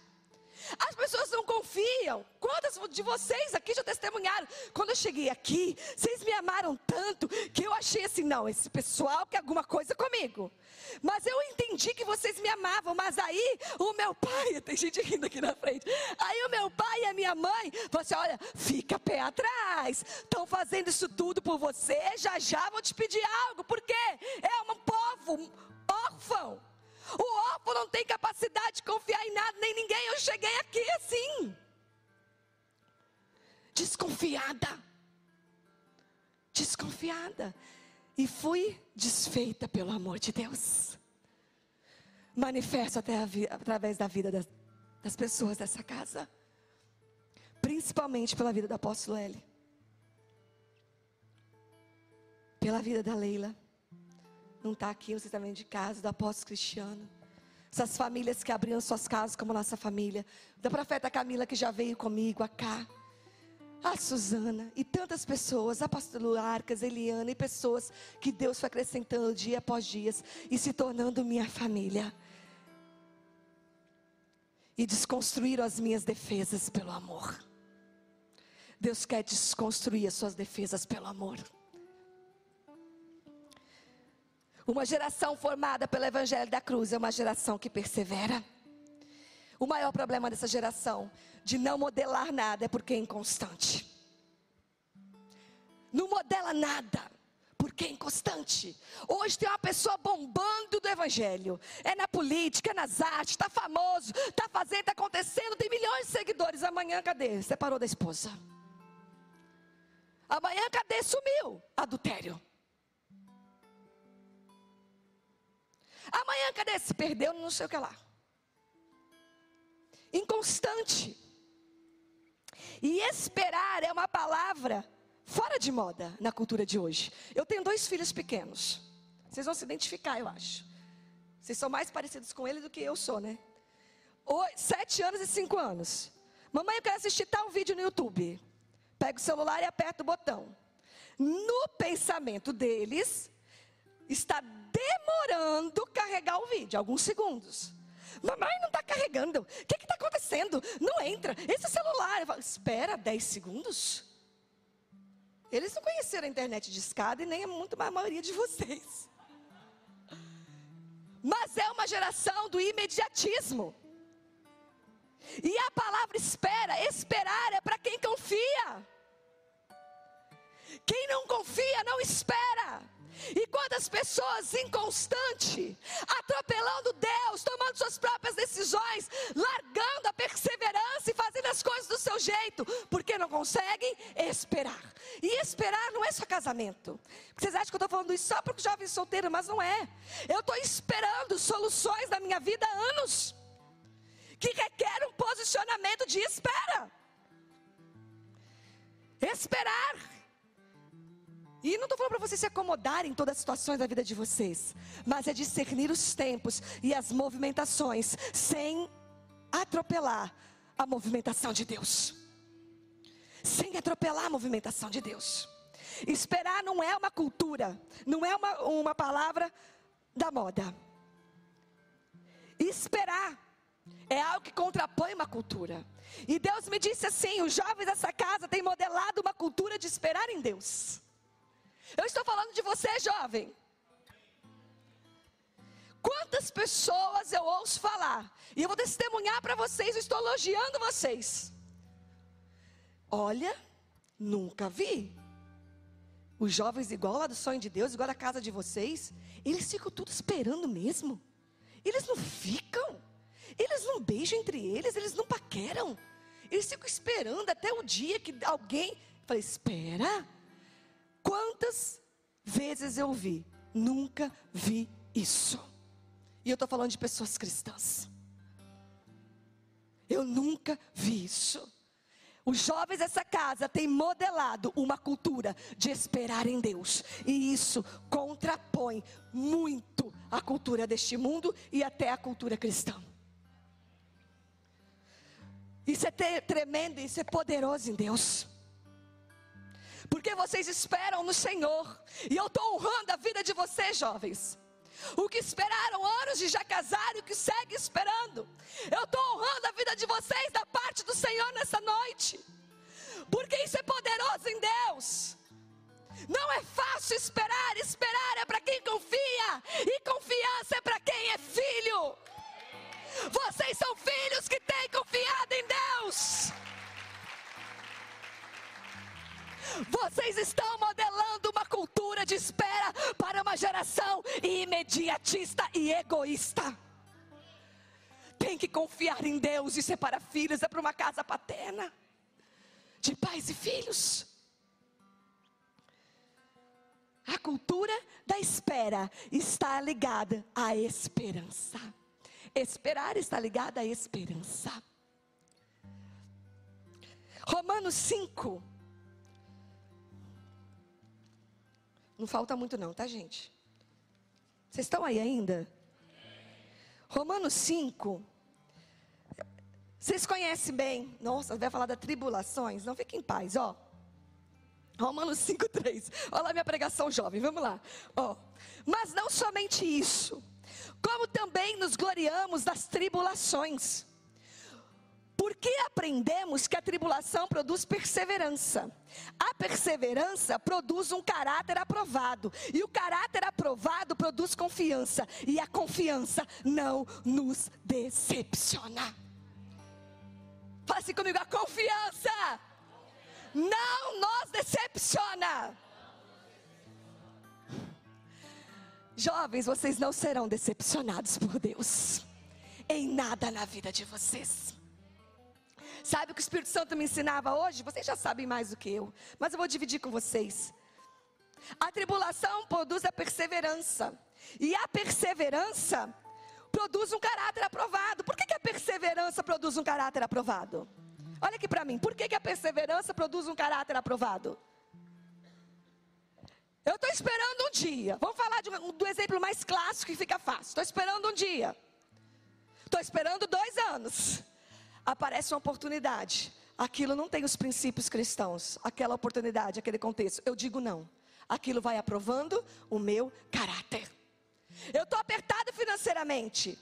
As pessoas não confiam. Quantas de vocês aqui já testemunharam? Quando eu cheguei aqui, vocês me amaram tanto que eu achei assim: não, esse pessoal quer alguma coisa comigo. Mas eu entendi que vocês me amavam. Mas aí o meu pai, tem gente rindo aqui na frente. Aí o meu pai e a minha mãe falaram assim: olha, fica pé atrás. Estão fazendo isso tudo por você. Já já vou te pedir algo. Porque é um povo órfão. O órfão não tem capacidade de confiar em nada, nem ninguém. Eu cheguei aqui assim, desconfiada, desconfiada, e fui desfeita pelo amor de Deus. Manifesto até através da vida das, das pessoas dessa casa, principalmente pela vida do apóstolo L, pela vida da Leila não está aqui, você está vendo de casa, do apóstolo Cristiano. Essas famílias que abriram suas casas como nossa família. Da profeta Camila que já veio comigo, a cá. A Suzana e tantas pessoas, a pastora Arcas, Eliana e pessoas que Deus foi acrescentando dia após dia e se tornando minha família. E desconstruíram as minhas defesas pelo amor. Deus quer desconstruir as suas defesas pelo amor. Uma geração formada pelo Evangelho da Cruz é uma geração que persevera. O maior problema dessa geração de não modelar nada é porque é inconstante. Não modela nada porque é inconstante. Hoje tem uma pessoa bombando do Evangelho. É na política, é nas artes, está famoso, está fazendo, está acontecendo, tem milhões de seguidores. Amanhã, cadê? Separou da esposa. Amanhã, cadê? Sumiu. Adultério. Amanhã, cadê? Se perdeu, não sei o que lá. Inconstante. E esperar é uma palavra fora de moda na cultura de hoje. Eu tenho dois filhos pequenos. Vocês vão se identificar, eu acho. Vocês são mais parecidos com ele do que eu sou, né? sete anos e cinco anos. Mamãe, eu quero assistir tal vídeo no YouTube. Pega o celular e aperta o botão. No pensamento deles, está demorando carregar o vídeo, alguns segundos. Mamãe não está carregando. O que está acontecendo? Não entra. Esse celular. Falo, Espera 10 segundos. Eles não conheceram a internet de escada e nem a muito a maioria de vocês. Mas é uma geração do imediatismo. E a palavra espera, esperar é para quem confia. Quem não confia não espera. E quantas pessoas inconstantes, atropelando Deus, tomando suas próprias decisões, largando a perseverança e fazendo as coisas do seu jeito, porque não conseguem esperar. E esperar não é só casamento. Vocês acham que eu estou falando isso só para jovem solteiro, mas não é. Eu estou esperando soluções na minha vida há anos, que requer um posicionamento de espera. Esperar E não estou falando para vocês se acomodarem em todas as situações da vida de vocês, mas é discernir os tempos e as movimentações, sem atropelar a movimentação de Deus. Sem atropelar a movimentação de Deus. Esperar não é uma cultura, não é uma, uma palavra da moda. Esperar é algo que contrapõe uma cultura. E Deus me disse assim: os jovens dessa casa têm modelado uma cultura de esperar em Deus. Eu estou falando de você, jovem. Quantas pessoas eu ouço falar, e eu vou testemunhar para vocês, eu estou elogiando vocês. Olha, nunca vi. Os jovens, igual lá do sonho de Deus, igual da casa de vocês, eles ficam tudo esperando mesmo. Eles não ficam. Eles não beijam entre eles, eles não paqueram. Eles ficam esperando até o dia que alguém. Falei, espera. Quantas vezes eu vi? Nunca vi isso. E eu estou falando de pessoas cristãs. Eu nunca vi isso. Os jovens dessa casa têm modelado uma cultura de esperar em Deus. E isso contrapõe muito a cultura deste mundo e até a cultura cristã. Isso é tremendo, isso é poderoso em Deus porque vocês esperam no Senhor, e eu estou honrando a vida de vocês, jovens. O que esperaram anos e já casaram, e o que segue esperando. Eu estou honrando a vida de vocês da parte do Senhor nessa noite, porque isso é poderoso em Deus. Não é fácil esperar, esperar é para quem confia, e confiança é para quem é filho. Vocês são filhos que têm confiado em Deus. Vocês estão modelando uma cultura de espera para uma geração imediatista e egoísta. Tem que confiar em Deus, isso é para filhos, é para uma casa paterna, de pais e filhos. A cultura da espera está ligada à esperança. Esperar está ligado à esperança. Romanos 5, Não falta muito, não, tá, gente? Vocês estão aí ainda? Romanos 5. Vocês conhecem bem. Nossa, vai falar das tribulações. Não fiquem em paz, ó. Romanos 5, 3. Olha lá minha pregação jovem, vamos lá. Ó. Mas não somente isso, como também nos gloriamos das tribulações porque aprendemos que a tribulação produz perseverança. A perseverança produz um caráter aprovado. E o caráter aprovado produz confiança. E a confiança não nos decepciona. Fala assim comigo: a confiança não nos decepciona. Jovens, vocês não serão decepcionados por Deus em nada na vida de vocês. Sabe o que o Espírito Santo me ensinava hoje? Vocês já sabem mais do que eu, mas eu vou dividir com vocês. A tribulação produz a perseverança, e a perseverança produz um caráter aprovado. Por que, que a perseverança produz um caráter aprovado? Olha aqui para mim, por que, que a perseverança produz um caráter aprovado? Eu estou esperando um dia. Vamos falar um, do exemplo mais clássico que fica fácil. Estou esperando um dia. Estou esperando dois anos aparece uma oportunidade, aquilo não tem os princípios cristãos, aquela oportunidade, aquele contexto, eu digo não. Aquilo vai aprovando o meu caráter. Eu estou apertado financeiramente.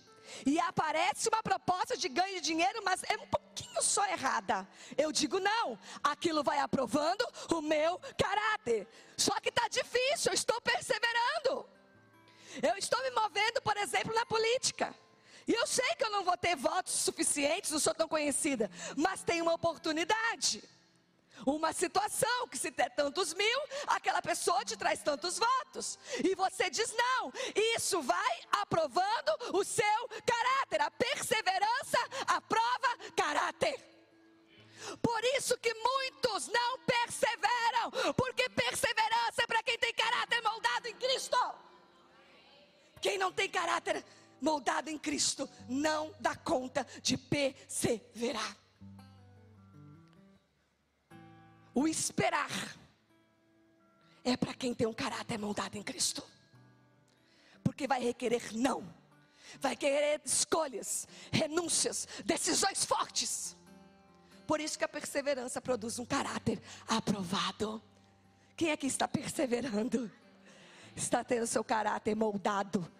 E aparece uma proposta de ganho de dinheiro, mas é um pouquinho só errada. Eu digo não, aquilo vai aprovando o meu caráter. Só que está difícil, eu estou perseverando. Eu estou me movendo, por exemplo, na política. E eu sei que eu não vou ter votos suficientes, não sou tão conhecida, mas tem uma oportunidade. Uma situação que se der tantos mil, aquela pessoa te traz tantos votos. E você diz não. Isso vai aprovando o seu caráter. A perseverança aprova caráter. Por isso que muitos não perseveram, porque perseverança é para quem tem caráter moldado em Cristo. Quem não tem caráter moldado em Cristo, não dá conta de perseverar. O esperar é para quem tem um caráter moldado em Cristo. Porque vai requerer não, vai querer escolhas, renúncias, decisões fortes. Por isso que a perseverança produz um caráter aprovado. Quem é que está perseverando? Está tendo seu caráter moldado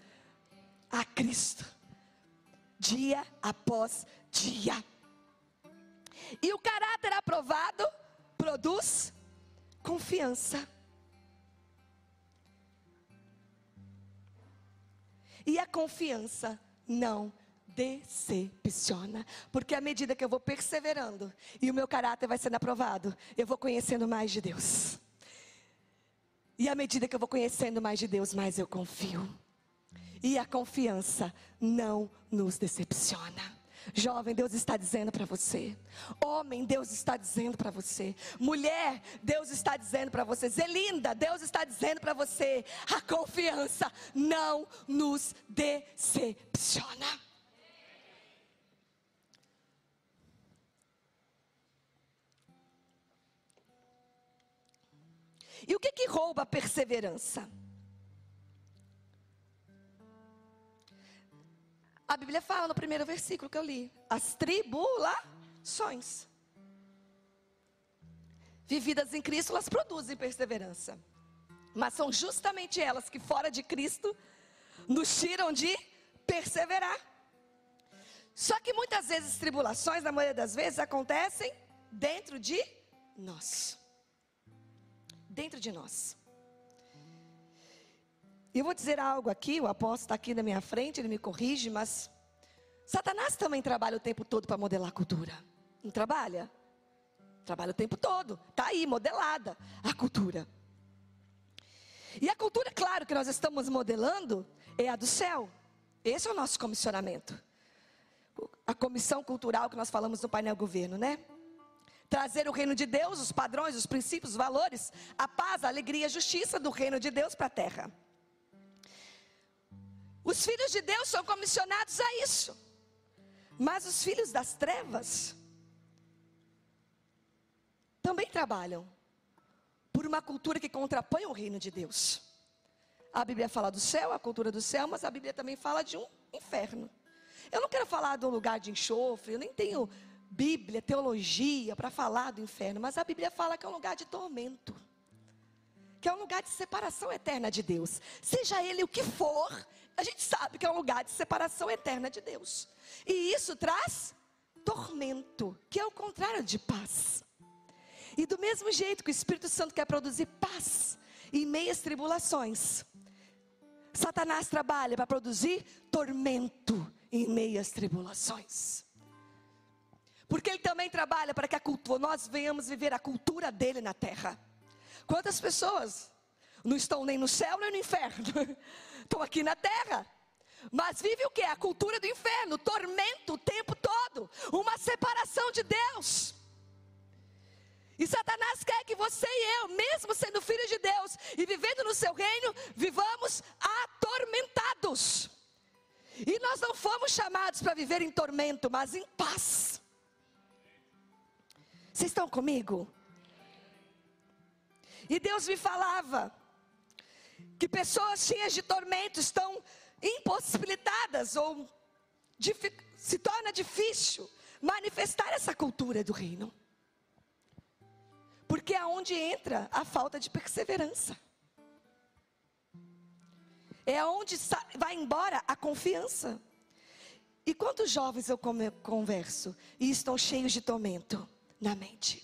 a Cristo, dia após dia. E o caráter aprovado produz confiança. E a confiança não decepciona, porque à medida que eu vou perseverando e o meu caráter vai sendo aprovado, eu vou conhecendo mais de Deus. E à medida que eu vou conhecendo mais de Deus, mais eu confio. E a confiança não nos decepciona. Jovem, Deus está dizendo para você. Homem, Deus está dizendo para você. Mulher, Deus está dizendo para você. Zelinda, Deus está dizendo para você. A confiança não nos decepciona. E o que que rouba a perseverança? A Bíblia fala no primeiro versículo que eu li: as tribulações. Vividas em Cristo, elas produzem perseverança. Mas são justamente elas que, fora de Cristo, nos tiram de perseverar. Só que muitas vezes tribulações, na maioria das vezes, acontecem dentro de nós. Dentro de nós. E eu vou dizer algo aqui, o apóstolo está aqui na minha frente, ele me corrige, mas Satanás também trabalha o tempo todo para modelar a cultura. Não trabalha? Trabalha o tempo todo. Está aí, modelada a cultura. E a cultura, claro, que nós estamos modelando é a do céu. Esse é o nosso comissionamento. A comissão cultural que nós falamos no painel governo, né? Trazer o reino de Deus, os padrões, os princípios, os valores, a paz, a alegria, a justiça do reino de Deus para a terra. Os filhos de Deus são comissionados a isso. Mas os filhos das trevas também trabalham por uma cultura que contrapõe o reino de Deus. A Bíblia fala do céu, a cultura do céu, mas a Bíblia também fala de um inferno. Eu não quero falar de um lugar de enxofre, eu nem tenho Bíblia, teologia para falar do inferno, mas a Bíblia fala que é um lugar de tormento, que é um lugar de separação eterna de Deus. Seja ele o que for, a gente sabe que é um lugar de separação eterna de Deus. E isso traz tormento, que é o contrário de paz. E do mesmo jeito que o Espírito Santo quer produzir paz em meias tribulações, Satanás trabalha para produzir tormento em meias tribulações. Porque ele também trabalha para que a cultura, nós venhamos viver a cultura dele na terra. Quantas pessoas não estão nem no céu nem no inferno? Estão aqui na terra. Mas vive o que? A cultura do inferno, tormento o tempo todo, uma separação de Deus. E Satanás quer que você e eu, mesmo sendo filhos de Deus e vivendo no seu reino, vivamos atormentados. E nós não fomos chamados para viver em tormento, mas em paz. Vocês estão comigo? E Deus me falava que pessoas cheias de tormento estão impossibilitadas ou se torna difícil manifestar essa cultura do reino. Porque é onde entra a falta de perseverança. É onde vai embora a confiança. E quantos jovens eu converso e estão cheios de tormento na mente?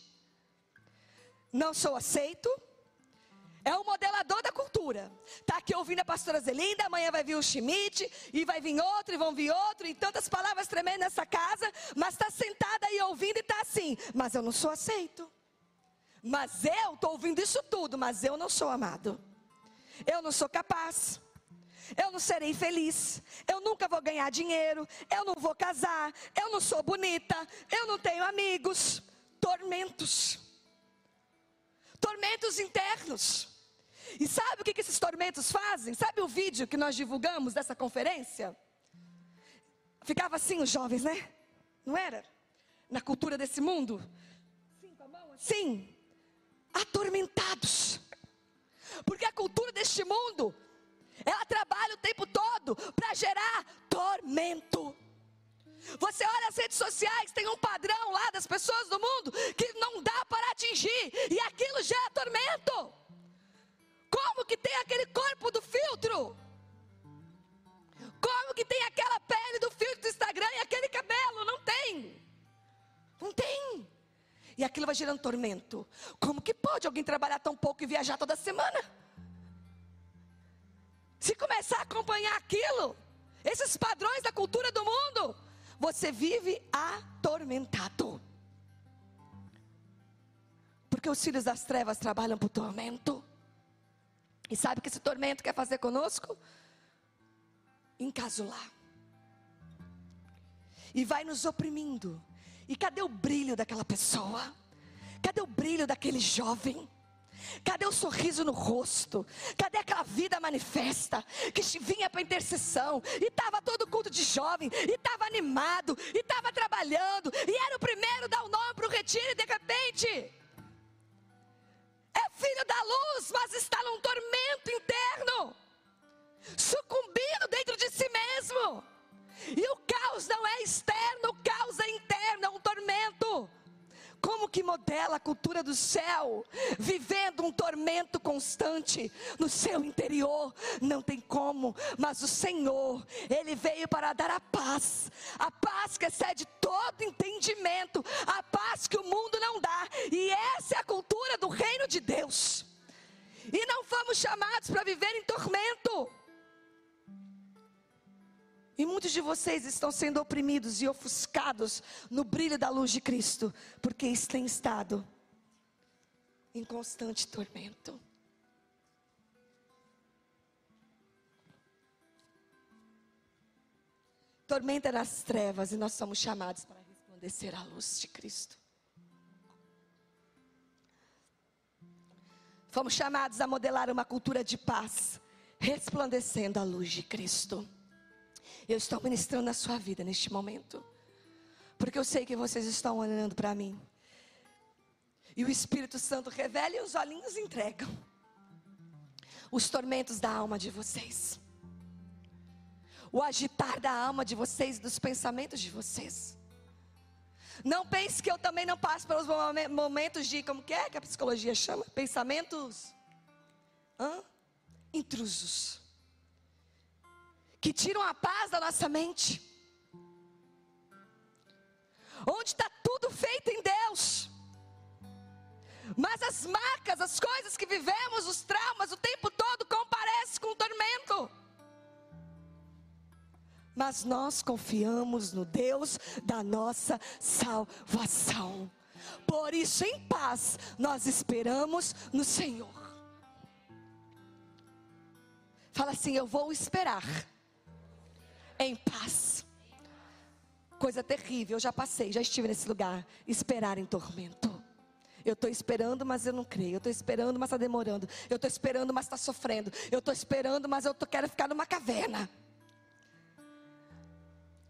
Não sou aceito, é o modelador da cultura. Está aqui ouvindo a pastora Zelinda, amanhã vai vir o Schmidt, e vai vir outro, e vão vir outro, e tantas palavras tremendas nessa casa, mas está sentada aí ouvindo e está assim, mas eu não sou aceito. Mas eu estou ouvindo isso tudo, mas eu não sou amado. Eu não sou capaz. Eu não serei feliz. Eu nunca vou ganhar dinheiro. Eu não vou casar. Eu não sou bonita. Eu não tenho amigos. Tormentos tormentos internos. E sabe o que, esses tormentos fazem? Sabe o vídeo que nós divulgamos dessa conferência? Ficava assim os jovens, né? Não era? Na cultura desse mundo? Sim, com a mão assim? Sim. Atormentados. deste mundo, ela trabalha o tempo todo para gerar tormento. Você olha as redes sociais, tem um padrão lá das pessoas do mundo que não dá para atingir, e aquilo gera tormento. Como que tem aquele corpo do filtro? Como que tem aquela pele do filtro do Instagram e aquele cabelo? Não tem. Não tem. E aquilo vai gerando tormento. Como que pode alguém trabalhar tão pouco e viajar toda semana? Se começar a acompanhar aquilo, esses padrões da cultura do mundo, você vive atormentado. Porque os filhos das trevas trabalham por tormento. E sabe o que esse tormento quer fazer conosco? Encasular. E vai nos oprimindo. E cadê o brilho daquela pessoa? Cadê o brilho daquele jovem? Cadê o sorriso no rosto? Cadê aquela vida manifesta que vinha para intercessão e estava todo culto de jovem e estava animado e estava trabalhando e era o primeiro a dar o nome para o retiro e de repente é filho da luz, mas está num tormento interno, sucumbindo dentro de si mesmo. E o caos não é externo, o caos é interno, é um que modela a cultura do céu, vivendo um tormento constante no seu interior? Não tem como, mas o Senhor, Ele veio para dar a paz, a paz que excede todo entendimento, a paz que o mundo não dá, e essa é a cultura do reino de Deus. E não fomos chamados para viver em tormento. E muitos de vocês estão sendo oprimidos e ofuscados no brilho da luz de Cristo, porque têm estado em constante tormento. Tormenta nas trevas e nós somos chamados para resplandecer a luz de Cristo. Fomos chamados a modelar uma cultura de paz, resplandecendo a luz de Cristo. Eu estou ministrando na sua vida neste momento. Porque eu sei que vocês estão olhando para mim. E o Espírito Santo revela e os olhinhos entregam os tormentos da alma de vocês. O agitar da alma de vocês, dos pensamentos de vocês. Não pense que eu também não passo pelos momentos de, como que é que a psicologia chama? Pensamentos hã? intrusos que tiram a paz da nossa mente. Onde está tudo feito em Deus. Mas as marcas, as coisas que vivemos, os traumas, o tempo todo comparecem com o tormento. Mas nós confiamos no Deus da nossa salvação. Por isso, em paz, nós esperamos no Senhor. Fala assim: Eu vou esperar em paz. Coisa terrível, eu já passei, já estive nesse lugar. Esperar em tormento. Eu estou esperando, mas eu não creio. Eu estou esperando, mas está demorando. Eu estou esperando, mas está sofrendo. Eu estou esperando, mas eu tô, quero ficar numa caverna.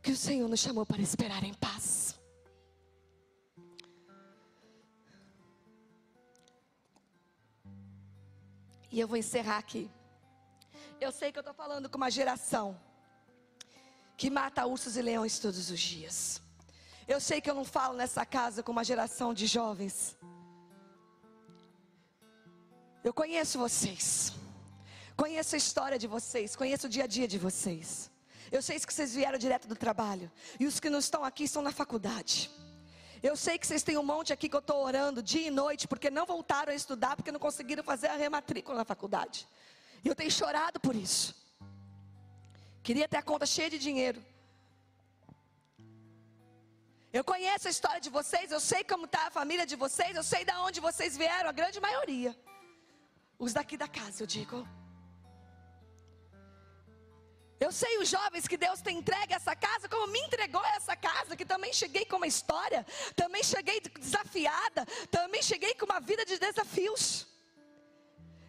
Que o Senhor nos chamou para esperar em paz. E eu vou encerrar aqui. Eu sei que eu estou falando com uma geração que mata ursos e leões todos os dias. Eu sei que eu não falo nessa casa com uma geração de jovens. Eu conheço vocês. Conheço a história de vocês, conheço o dia a dia de vocês. Eu sei que vocês vieram direto do trabalho. E os que não estão aqui estão na faculdade. Eu sei que vocês têm um monte aqui que eu estou orando dia e noite, porque não voltaram a estudar, porque não conseguiram fazer a rematrícula na faculdade. E eu tenho chorado por isso. Queria ter a conta cheia de dinheiro. Eu conheço a história de vocês, eu sei como está a família de vocês, eu sei de onde vocês vieram, a grande maioria. Os daqui da casa, eu digo. Eu sei os jovens que Deus tem entregue essa casa, como me entregou essa casa, que também cheguei com uma história, também cheguei desafiada, também cheguei com uma vida de desafios.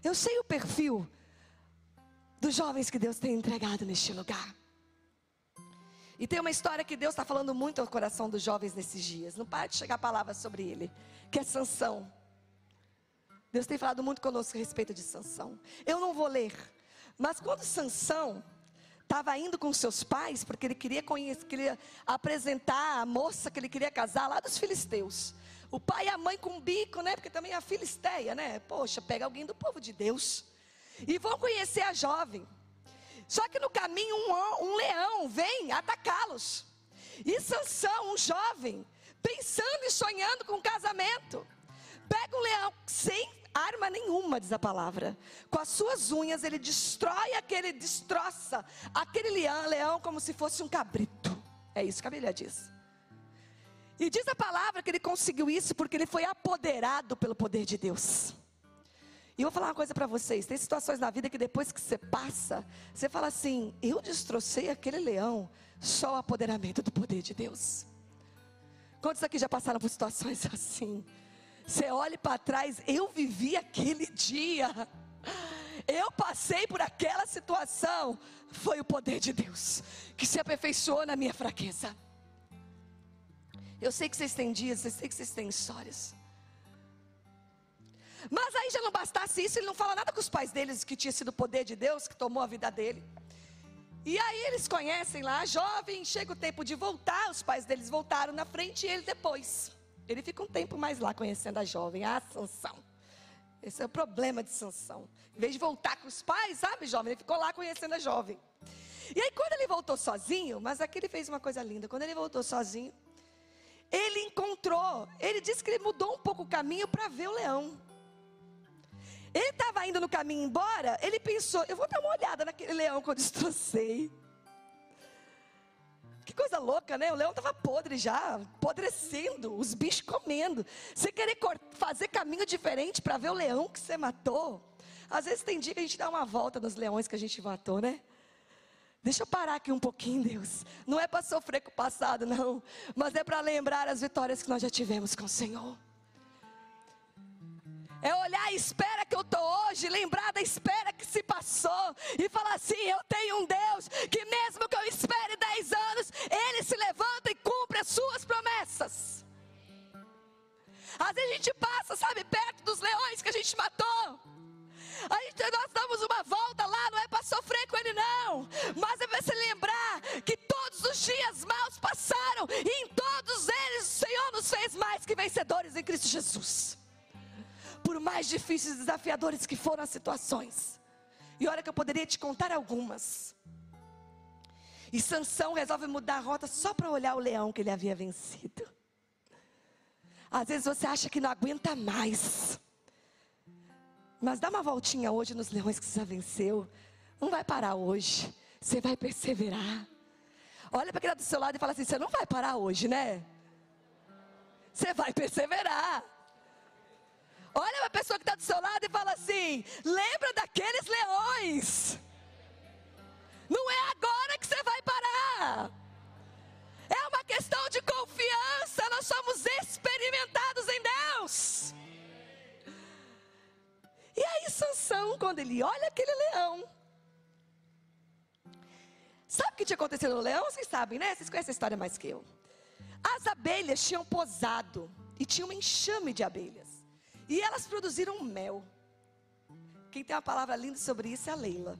Eu sei o perfil dos jovens que Deus tem entregado neste lugar. E tem uma história que Deus está falando muito ao coração dos jovens nesses dias. Não para de chegar palavras sobre ele. Que é Sansão. Deus tem falado muito conosco a respeito de Sansão. Eu não vou ler, mas quando Sansão estava indo com seus pais, porque ele queria conhecer, queria apresentar a moça que ele queria casar lá dos filisteus. O pai e a mãe com bico, né? Porque também a filisteia, né? Poxa, pega alguém do povo de Deus. E vão conhecer a jovem. Só que no caminho um, um leão vem atacá-los. E Sansão, um jovem, pensando e sonhando com um casamento, pega um leão sem arma nenhuma, diz a palavra. Com as suas unhas ele destrói aquele, destroça aquele leão, leão como se fosse um cabrito. É isso que a Bíblia diz. E diz a palavra que ele conseguiu isso porque ele foi apoderado pelo poder de Deus. E eu vou falar uma coisa para vocês: tem situações na vida que depois que você passa, você fala assim: eu destrocei aquele leão, só o apoderamento do poder de Deus. Quantos aqui já passaram por situações assim? Você olha para trás, eu vivi aquele dia. Eu passei por aquela situação. Foi o poder de Deus que se aperfeiçoou na minha fraqueza. Eu sei que vocês têm dias, eu sei que vocês têm histórias. Mas aí já não bastasse isso, ele não fala nada com os pais deles que tinha sido o poder de Deus que tomou a vida dele. E aí eles conhecem lá, jovem, chega o tempo de voltar, os pais deles voltaram na frente e ele depois. Ele fica um tempo mais lá conhecendo a jovem, a Sansão. Esse é o problema de Sansão. Em vez de voltar com os pais, sabe, jovem, ele ficou lá conhecendo a jovem. E aí quando ele voltou sozinho, mas aqui ele fez uma coisa linda, quando ele voltou sozinho, ele encontrou, ele disse que ele mudou um pouco o caminho para ver o leão. Ele estava indo no caminho embora, ele pensou: eu vou dar uma olhada naquele leão que eu destrocei. Que coisa louca, né? O leão estava podre já, apodrecendo, os bichos comendo. Você querer fazer caminho diferente para ver o leão que você matou. Às vezes tem dia que a gente dá uma volta nos leões que a gente matou, né? Deixa eu parar aqui um pouquinho, Deus. Não é para sofrer com o passado, não. Mas é para lembrar as vitórias que nós já tivemos com o Senhor. É olhar a espera que eu estou hoje, lembrar da espera que se passou e falar assim: eu tenho um Deus que, mesmo que eu espere 10 anos, Ele se levanta e cumpre as suas promessas. Às vezes a gente passa, sabe, perto dos leões que a gente matou. A gente, nós damos uma volta lá, não é para sofrer com ele, não. Mas é para se lembrar que todos os dias maus passaram e em todos eles o Senhor nos fez mais que vencedores em Cristo Jesus por mais difíceis e desafiadores que foram as situações. E olha que eu poderia te contar algumas. E Sansão resolve mudar a rota só para olhar o leão que ele havia vencido. Às vezes você acha que não aguenta mais. Mas dá uma voltinha hoje nos leões que você já venceu. Não vai parar hoje. Você vai perseverar. Olha para quem está do seu lado e fala assim: você não vai parar hoje, né? Você vai perseverar. Olha a pessoa que está do seu lado e fala assim: lembra daqueles leões. Não é agora que você vai parar. É uma questão de confiança. Nós somos experimentados em Deus. E aí, Sansão, quando ele olha aquele leão, sabe o que tinha acontecido no leão? Vocês sabem, né? Vocês conhecem a história mais que eu. As abelhas tinham posado e tinha um enxame de abelhas. E elas produziram mel. Quem tem uma palavra linda sobre isso é a Leila.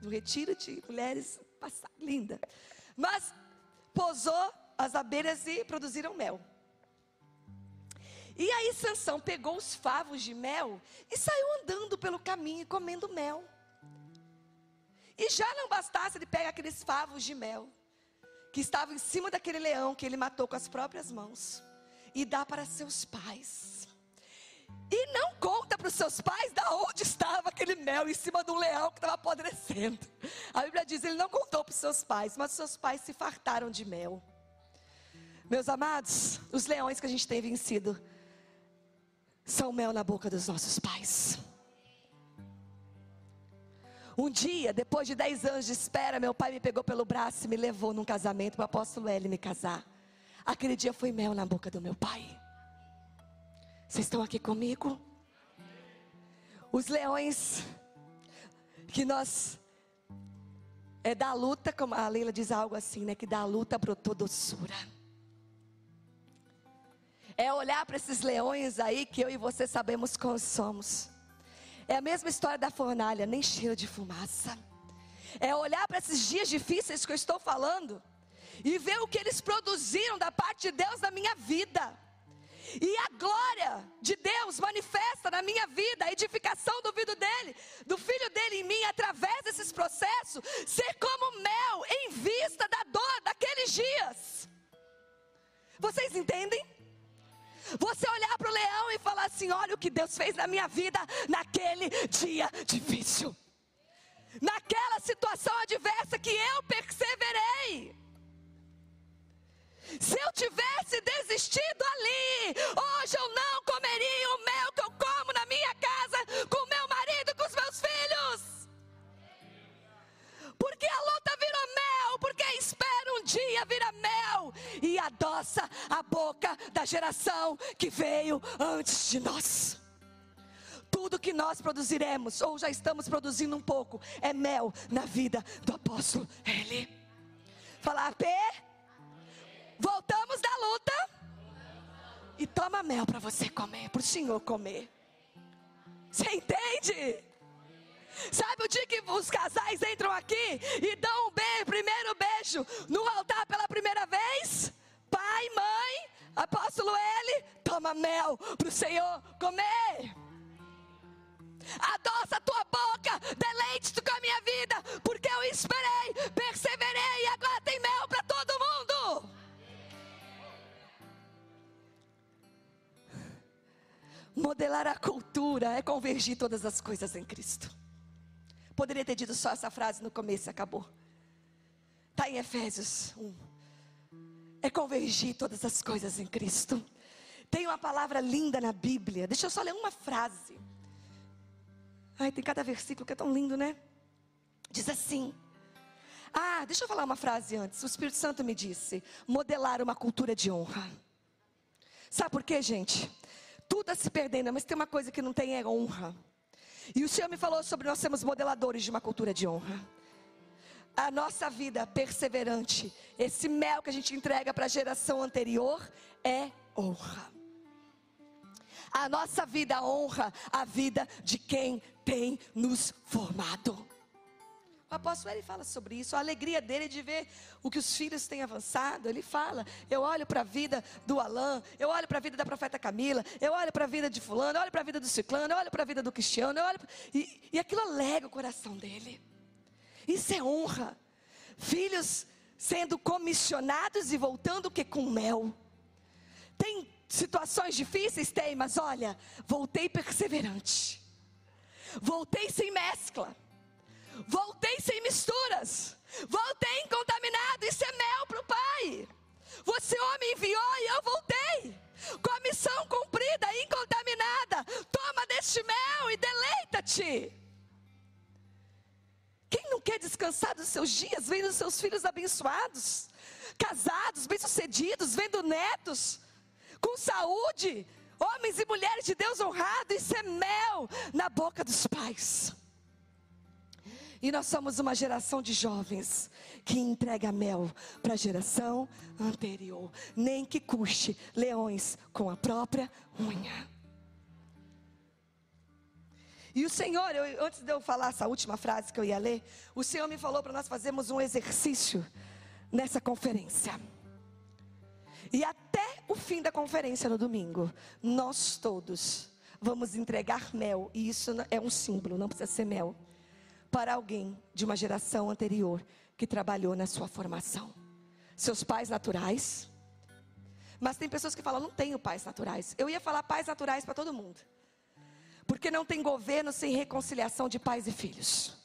No retiro de mulheres, linda. Mas posou as abelhas e produziram mel. E aí Sansão pegou os favos de mel e saiu andando pelo caminho comendo mel. E já não bastasse ele pegar aqueles favos de mel que estavam em cima daquele leão que ele matou com as próprias mãos e dá para seus pais. E não conta para os seus pais da onde estava aquele mel em cima de um leão que estava apodrecendo. A Bíblia diz: ele não contou para os seus pais, mas os seus pais se fartaram de mel. Meus amados, os leões que a gente tem vencido são mel na boca dos nossos pais. Um dia, depois de 10 anos de espera, meu pai me pegou pelo braço e me levou num casamento para o apóstolo L me casar. Aquele dia foi mel na boca do meu pai. Vocês estão aqui comigo? Os leões que nós é da luta, como a Leila diz algo assim, né? Que da luta brotou doçura. É olhar para esses leões aí que eu e você sabemos como somos. É a mesma história da fornalha, nem cheiro de fumaça. É olhar para esses dias difíceis que eu estou falando e ver o que eles produziram da parte de Deus na minha vida. E a glória de Deus manifesta na minha vida, a edificação do filho dele, do filho dele em mim, através desses processos, ser como mel em vista da dor daqueles dias. Vocês entendem? Você olhar para o leão e falar assim: olha o que Deus fez na minha vida naquele dia difícil, naquela situação adversa que eu perseverei. Se eu tivesse desistido ali, hoje eu não comeria o mel que eu como na minha casa com meu marido, com os meus filhos. Porque a luta virou mel, porque espera um dia vira mel e adoça a boca da geração que veio antes de nós. Tudo que nós produziremos, ou já estamos produzindo um pouco, é mel na vida do apóstolo Ele. Falar, P. Voltamos da luta. E toma mel para você comer, para o Senhor comer. Você entende? Sabe o dia que os casais entram aqui e dão um beijo, primeiro beijo no altar pela primeira vez? Pai, mãe, apóstolo L, toma mel para o Senhor comer. Adoça a tua boca, deleite-te com a minha vida, porque eu esperei, perseverei e agora tem mel Modelar a cultura é convergir todas as coisas em Cristo. Poderia ter dito só essa frase no começo e acabou. Está em Efésios 1. É convergir todas as coisas em Cristo. Tem uma palavra linda na Bíblia. Deixa eu só ler uma frase. Ai, tem cada versículo que é tão lindo, né? Diz assim. Ah, deixa eu falar uma frase antes. O Espírito Santo me disse: modelar uma cultura de honra. Sabe por quê, gente? Tudo está se perdendo, mas tem uma coisa que não tem é honra. E o Senhor me falou sobre nós sermos modeladores de uma cultura de honra. A nossa vida perseverante, esse mel que a gente entrega para a geração anterior é honra. A nossa vida honra a vida de quem tem nos formado. O apóstolo ele fala sobre isso, a alegria dele de ver o que os filhos têm avançado. Ele fala: eu olho para a vida do Alain, eu olho para a vida da profeta Camila, eu olho para a vida de Fulano, eu olho para a vida do Ciclano, eu olho para a vida do Cristiano, eu olho pra... e, e aquilo alega o coração dele. Isso é honra. Filhos sendo comissionados e voltando que com mel. Tem situações difíceis? Tem, mas olha, voltei perseverante. Voltei sem mescla. Voltei sem misturas. Voltei incontaminado. Isso é mel para o Pai. Você, homem, enviou e eu voltei. Com a missão cumprida, incontaminada. Toma deste mel e deleita-te. Quem não quer descansar dos seus dias, vendo os seus filhos abençoados, casados, bem-sucedidos, vendo netos, com saúde, homens e mulheres de Deus honrados, isso é mel na boca dos pais. E nós somos uma geração de jovens que entrega mel para a geração anterior, nem que custe leões com a própria unha. E o Senhor, eu, antes de eu falar essa última frase que eu ia ler, o Senhor me falou para nós fazermos um exercício nessa conferência. E até o fim da conferência no domingo, nós todos vamos entregar mel, e isso é um símbolo, não precisa ser mel para alguém de uma geração anterior que trabalhou na sua formação. Seus pais naturais. Mas tem pessoas que falam, não tenho pais naturais. Eu ia falar pais naturais para todo mundo. Porque não tem governo sem reconciliação de pais e filhos.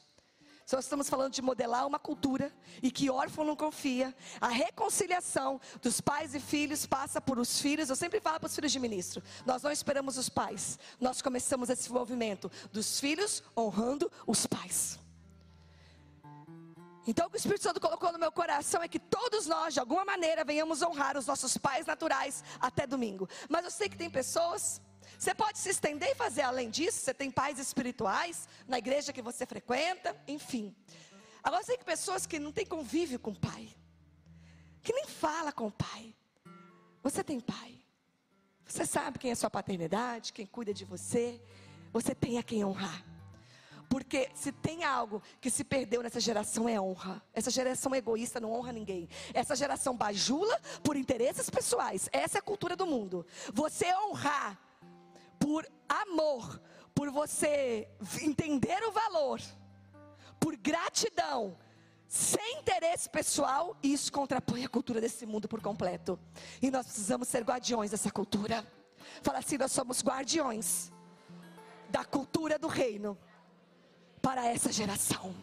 Nós estamos falando de modelar uma cultura e que órfão não confia. A reconciliação dos pais e filhos passa por os filhos. Eu sempre falo para os filhos de ministro: nós não esperamos os pais, nós começamos esse movimento dos filhos honrando os pais. Então, o que o Espírito Santo colocou no meu coração é que todos nós, de alguma maneira, venhamos honrar os nossos pais naturais até domingo. Mas eu sei que tem pessoas você pode se estender e fazer além disso. Você tem pais espirituais na igreja que você frequenta, enfim. Agora tem pessoas que não têm convívio com o pai, que nem fala com o pai. Você tem pai. Você sabe quem é sua paternidade, quem cuida de você. Você tem a quem honrar. Porque se tem algo que se perdeu nessa geração é honra. Essa geração egoísta não honra ninguém. Essa geração bajula por interesses pessoais. Essa é a cultura do mundo. Você honrar por amor, por você entender o valor, por gratidão, sem interesse pessoal, isso contrapõe a cultura desse mundo por completo. E nós precisamos ser guardiões dessa cultura. Fala assim: nós somos guardiões da cultura do reino para essa geração.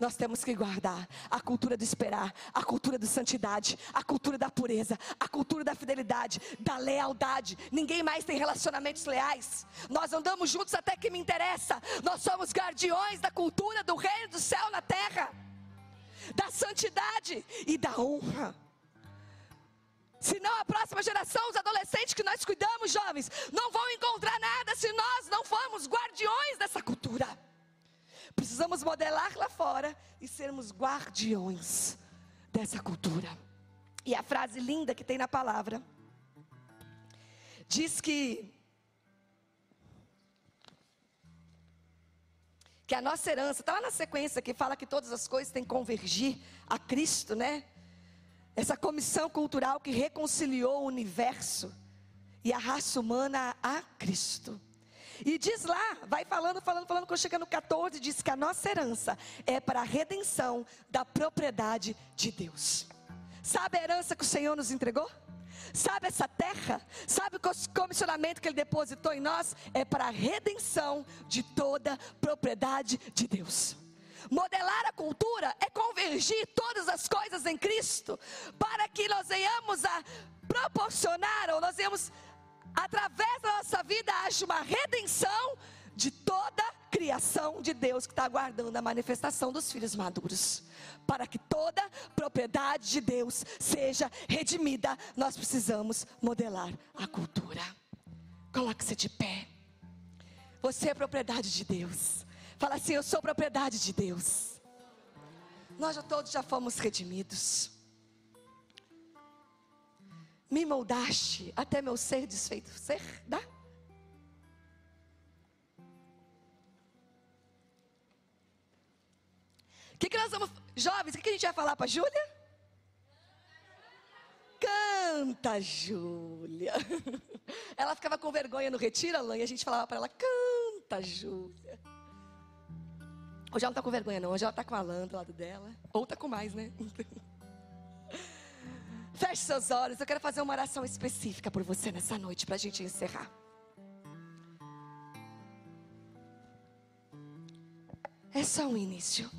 Nós temos que guardar a cultura do esperar, a cultura da santidade, a cultura da pureza, a cultura da fidelidade, da lealdade. Ninguém mais tem relacionamentos leais. Nós andamos juntos até que me interessa. Nós somos guardiões da cultura do reino do céu na terra da santidade e da honra. Senão a próxima geração, os adolescentes que nós cuidamos, jovens, não vão encontrar nada se nós não formos guardiões dessa cultura. Precisamos modelar lá fora e sermos guardiões dessa cultura. E a frase linda que tem na palavra diz que que a nossa herança, está lá na sequência que fala que todas as coisas têm que convergir a Cristo, né? Essa comissão cultural que reconciliou o universo e a raça humana a Cristo. E diz lá, vai falando, falando, falando, quando chega no 14, diz que a nossa herança é para a redenção da propriedade de Deus. Sabe a herança que o Senhor nos entregou? Sabe essa terra? Sabe o comissionamento que Ele depositou em nós? É para a redenção de toda propriedade de Deus. Modelar a cultura é convergir todas as coisas em Cristo, para que nós venhamos a proporcionar, ou nós venhamos, através da nossa vida, haja uma redenção de toda criação de Deus que está aguardando a manifestação dos filhos maduros para que toda propriedade de Deus seja redimida, nós precisamos modelar a cultura. Coloque-se de pé. Você é propriedade de Deus. Fala assim: Eu sou propriedade de Deus. Nós já todos já fomos redimidos. Me moldaste até meu ser desfeito. Ser, dá? O que, que nós vamos Jovens, o que a gente vai falar para Júlia? Canta, Júlia. Ela ficava com vergonha no retiro, Alain, e a gente falava para ela: Canta, Júlia. Hoje ela não está com vergonha, não. Hoje ela está com a Alain do lado dela. Ou está com mais, né? Feche seus olhos. Eu quero fazer uma oração específica por você nessa noite, para a gente encerrar. É só um início.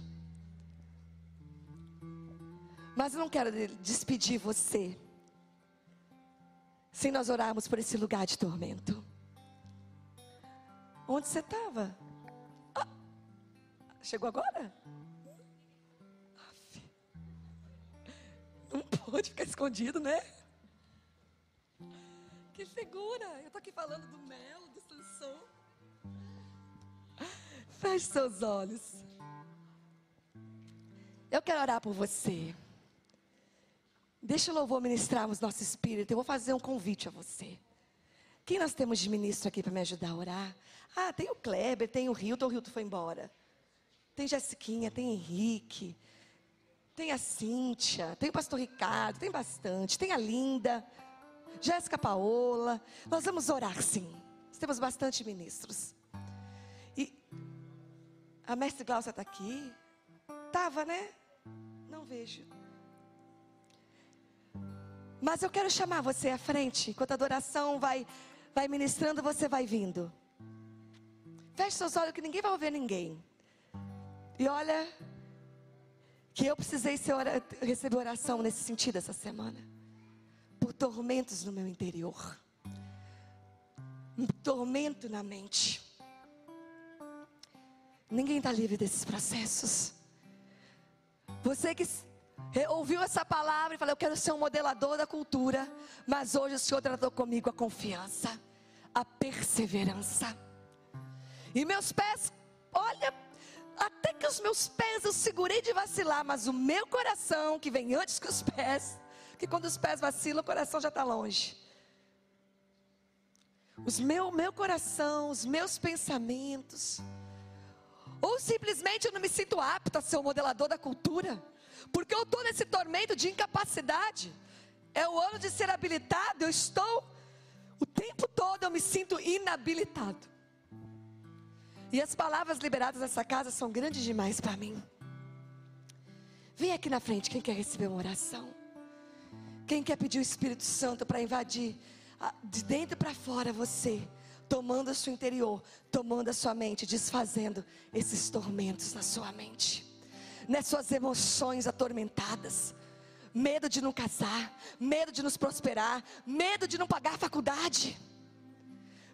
Mas eu não quero despedir você sem nós orarmos por esse lugar de tormento. Onde você estava? Ah, chegou agora? Não pode ficar escondido, né? Que segura. Eu estou aqui falando do mel, do Sansão. Feche seus olhos. Eu quero orar por você. Deixa o louvor ministrar o nosso espírito. Eu vou fazer um convite a você. Quem nós temos de ministro aqui para me ajudar a orar? Ah, tem o Kleber, tem o Hilton. O Hilton foi embora. Tem Jessiquinha, tem Henrique. Tem a Cíntia, tem o pastor Ricardo, tem bastante. Tem a Linda, Jéssica Paola. Nós vamos orar sim. Nós temos bastante ministros. E a mestre Glaucia está aqui. Estava, né? Não vejo. Mas eu quero chamar você à frente, enquanto a adoração vai, vai ministrando, você vai vindo. Feche seus olhos que ninguém vai ouvir ninguém. E olha, que eu precisei receber oração nesse sentido essa semana. Por tormentos no meu interior. Um tormento na mente. Ninguém está livre desses processos. Você que ouviu essa palavra e falou: Eu quero ser um modelador da cultura. Mas hoje o Senhor tratou comigo a confiança, a perseverança. E meus pés, olha, até que os meus pés eu segurei de vacilar, mas o meu coração, que vem antes que os pés, que quando os pés vacilam, o coração já está longe. os meu, meu coração, os meus pensamentos. Ou simplesmente eu não me sinto apto a ser o modelador da cultura, porque eu estou nesse tormento de incapacidade. É o ano de ser habilitado, eu estou o tempo todo eu me sinto inabilitado. E as palavras liberadas nessa casa são grandes demais para mim. Vem aqui na frente, quem quer receber uma oração? Quem quer pedir o Espírito Santo para invadir de dentro para fora você, tomando o seu interior, tomando a sua mente, desfazendo esses tormentos na sua mente, nas suas emoções atormentadas, medo de não casar, medo de nos prosperar, medo de não pagar a faculdade,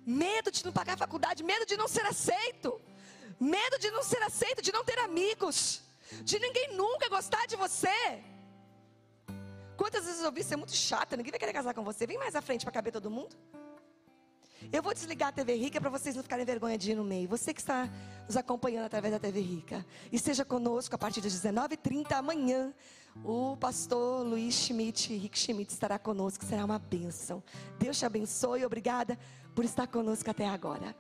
medo de não pagar a faculdade, medo de não ser aceito, medo de não ser aceito, de não ter amigos, de ninguém nunca gostar de você. Quantas vezes eu ouvi ser muito chata, ninguém vai querer casar com você, vem mais à frente para caber todo mundo. Eu vou desligar a TV Rica para vocês não ficarem vergonha de ir no meio. Você que está nos acompanhando através da TV Rica. Esteja conosco a partir das 19h30 amanhã. O pastor Luiz Schmidt, Rick Schmidt, estará conosco. Será uma bênção. Deus te abençoe. Obrigada por estar conosco até agora.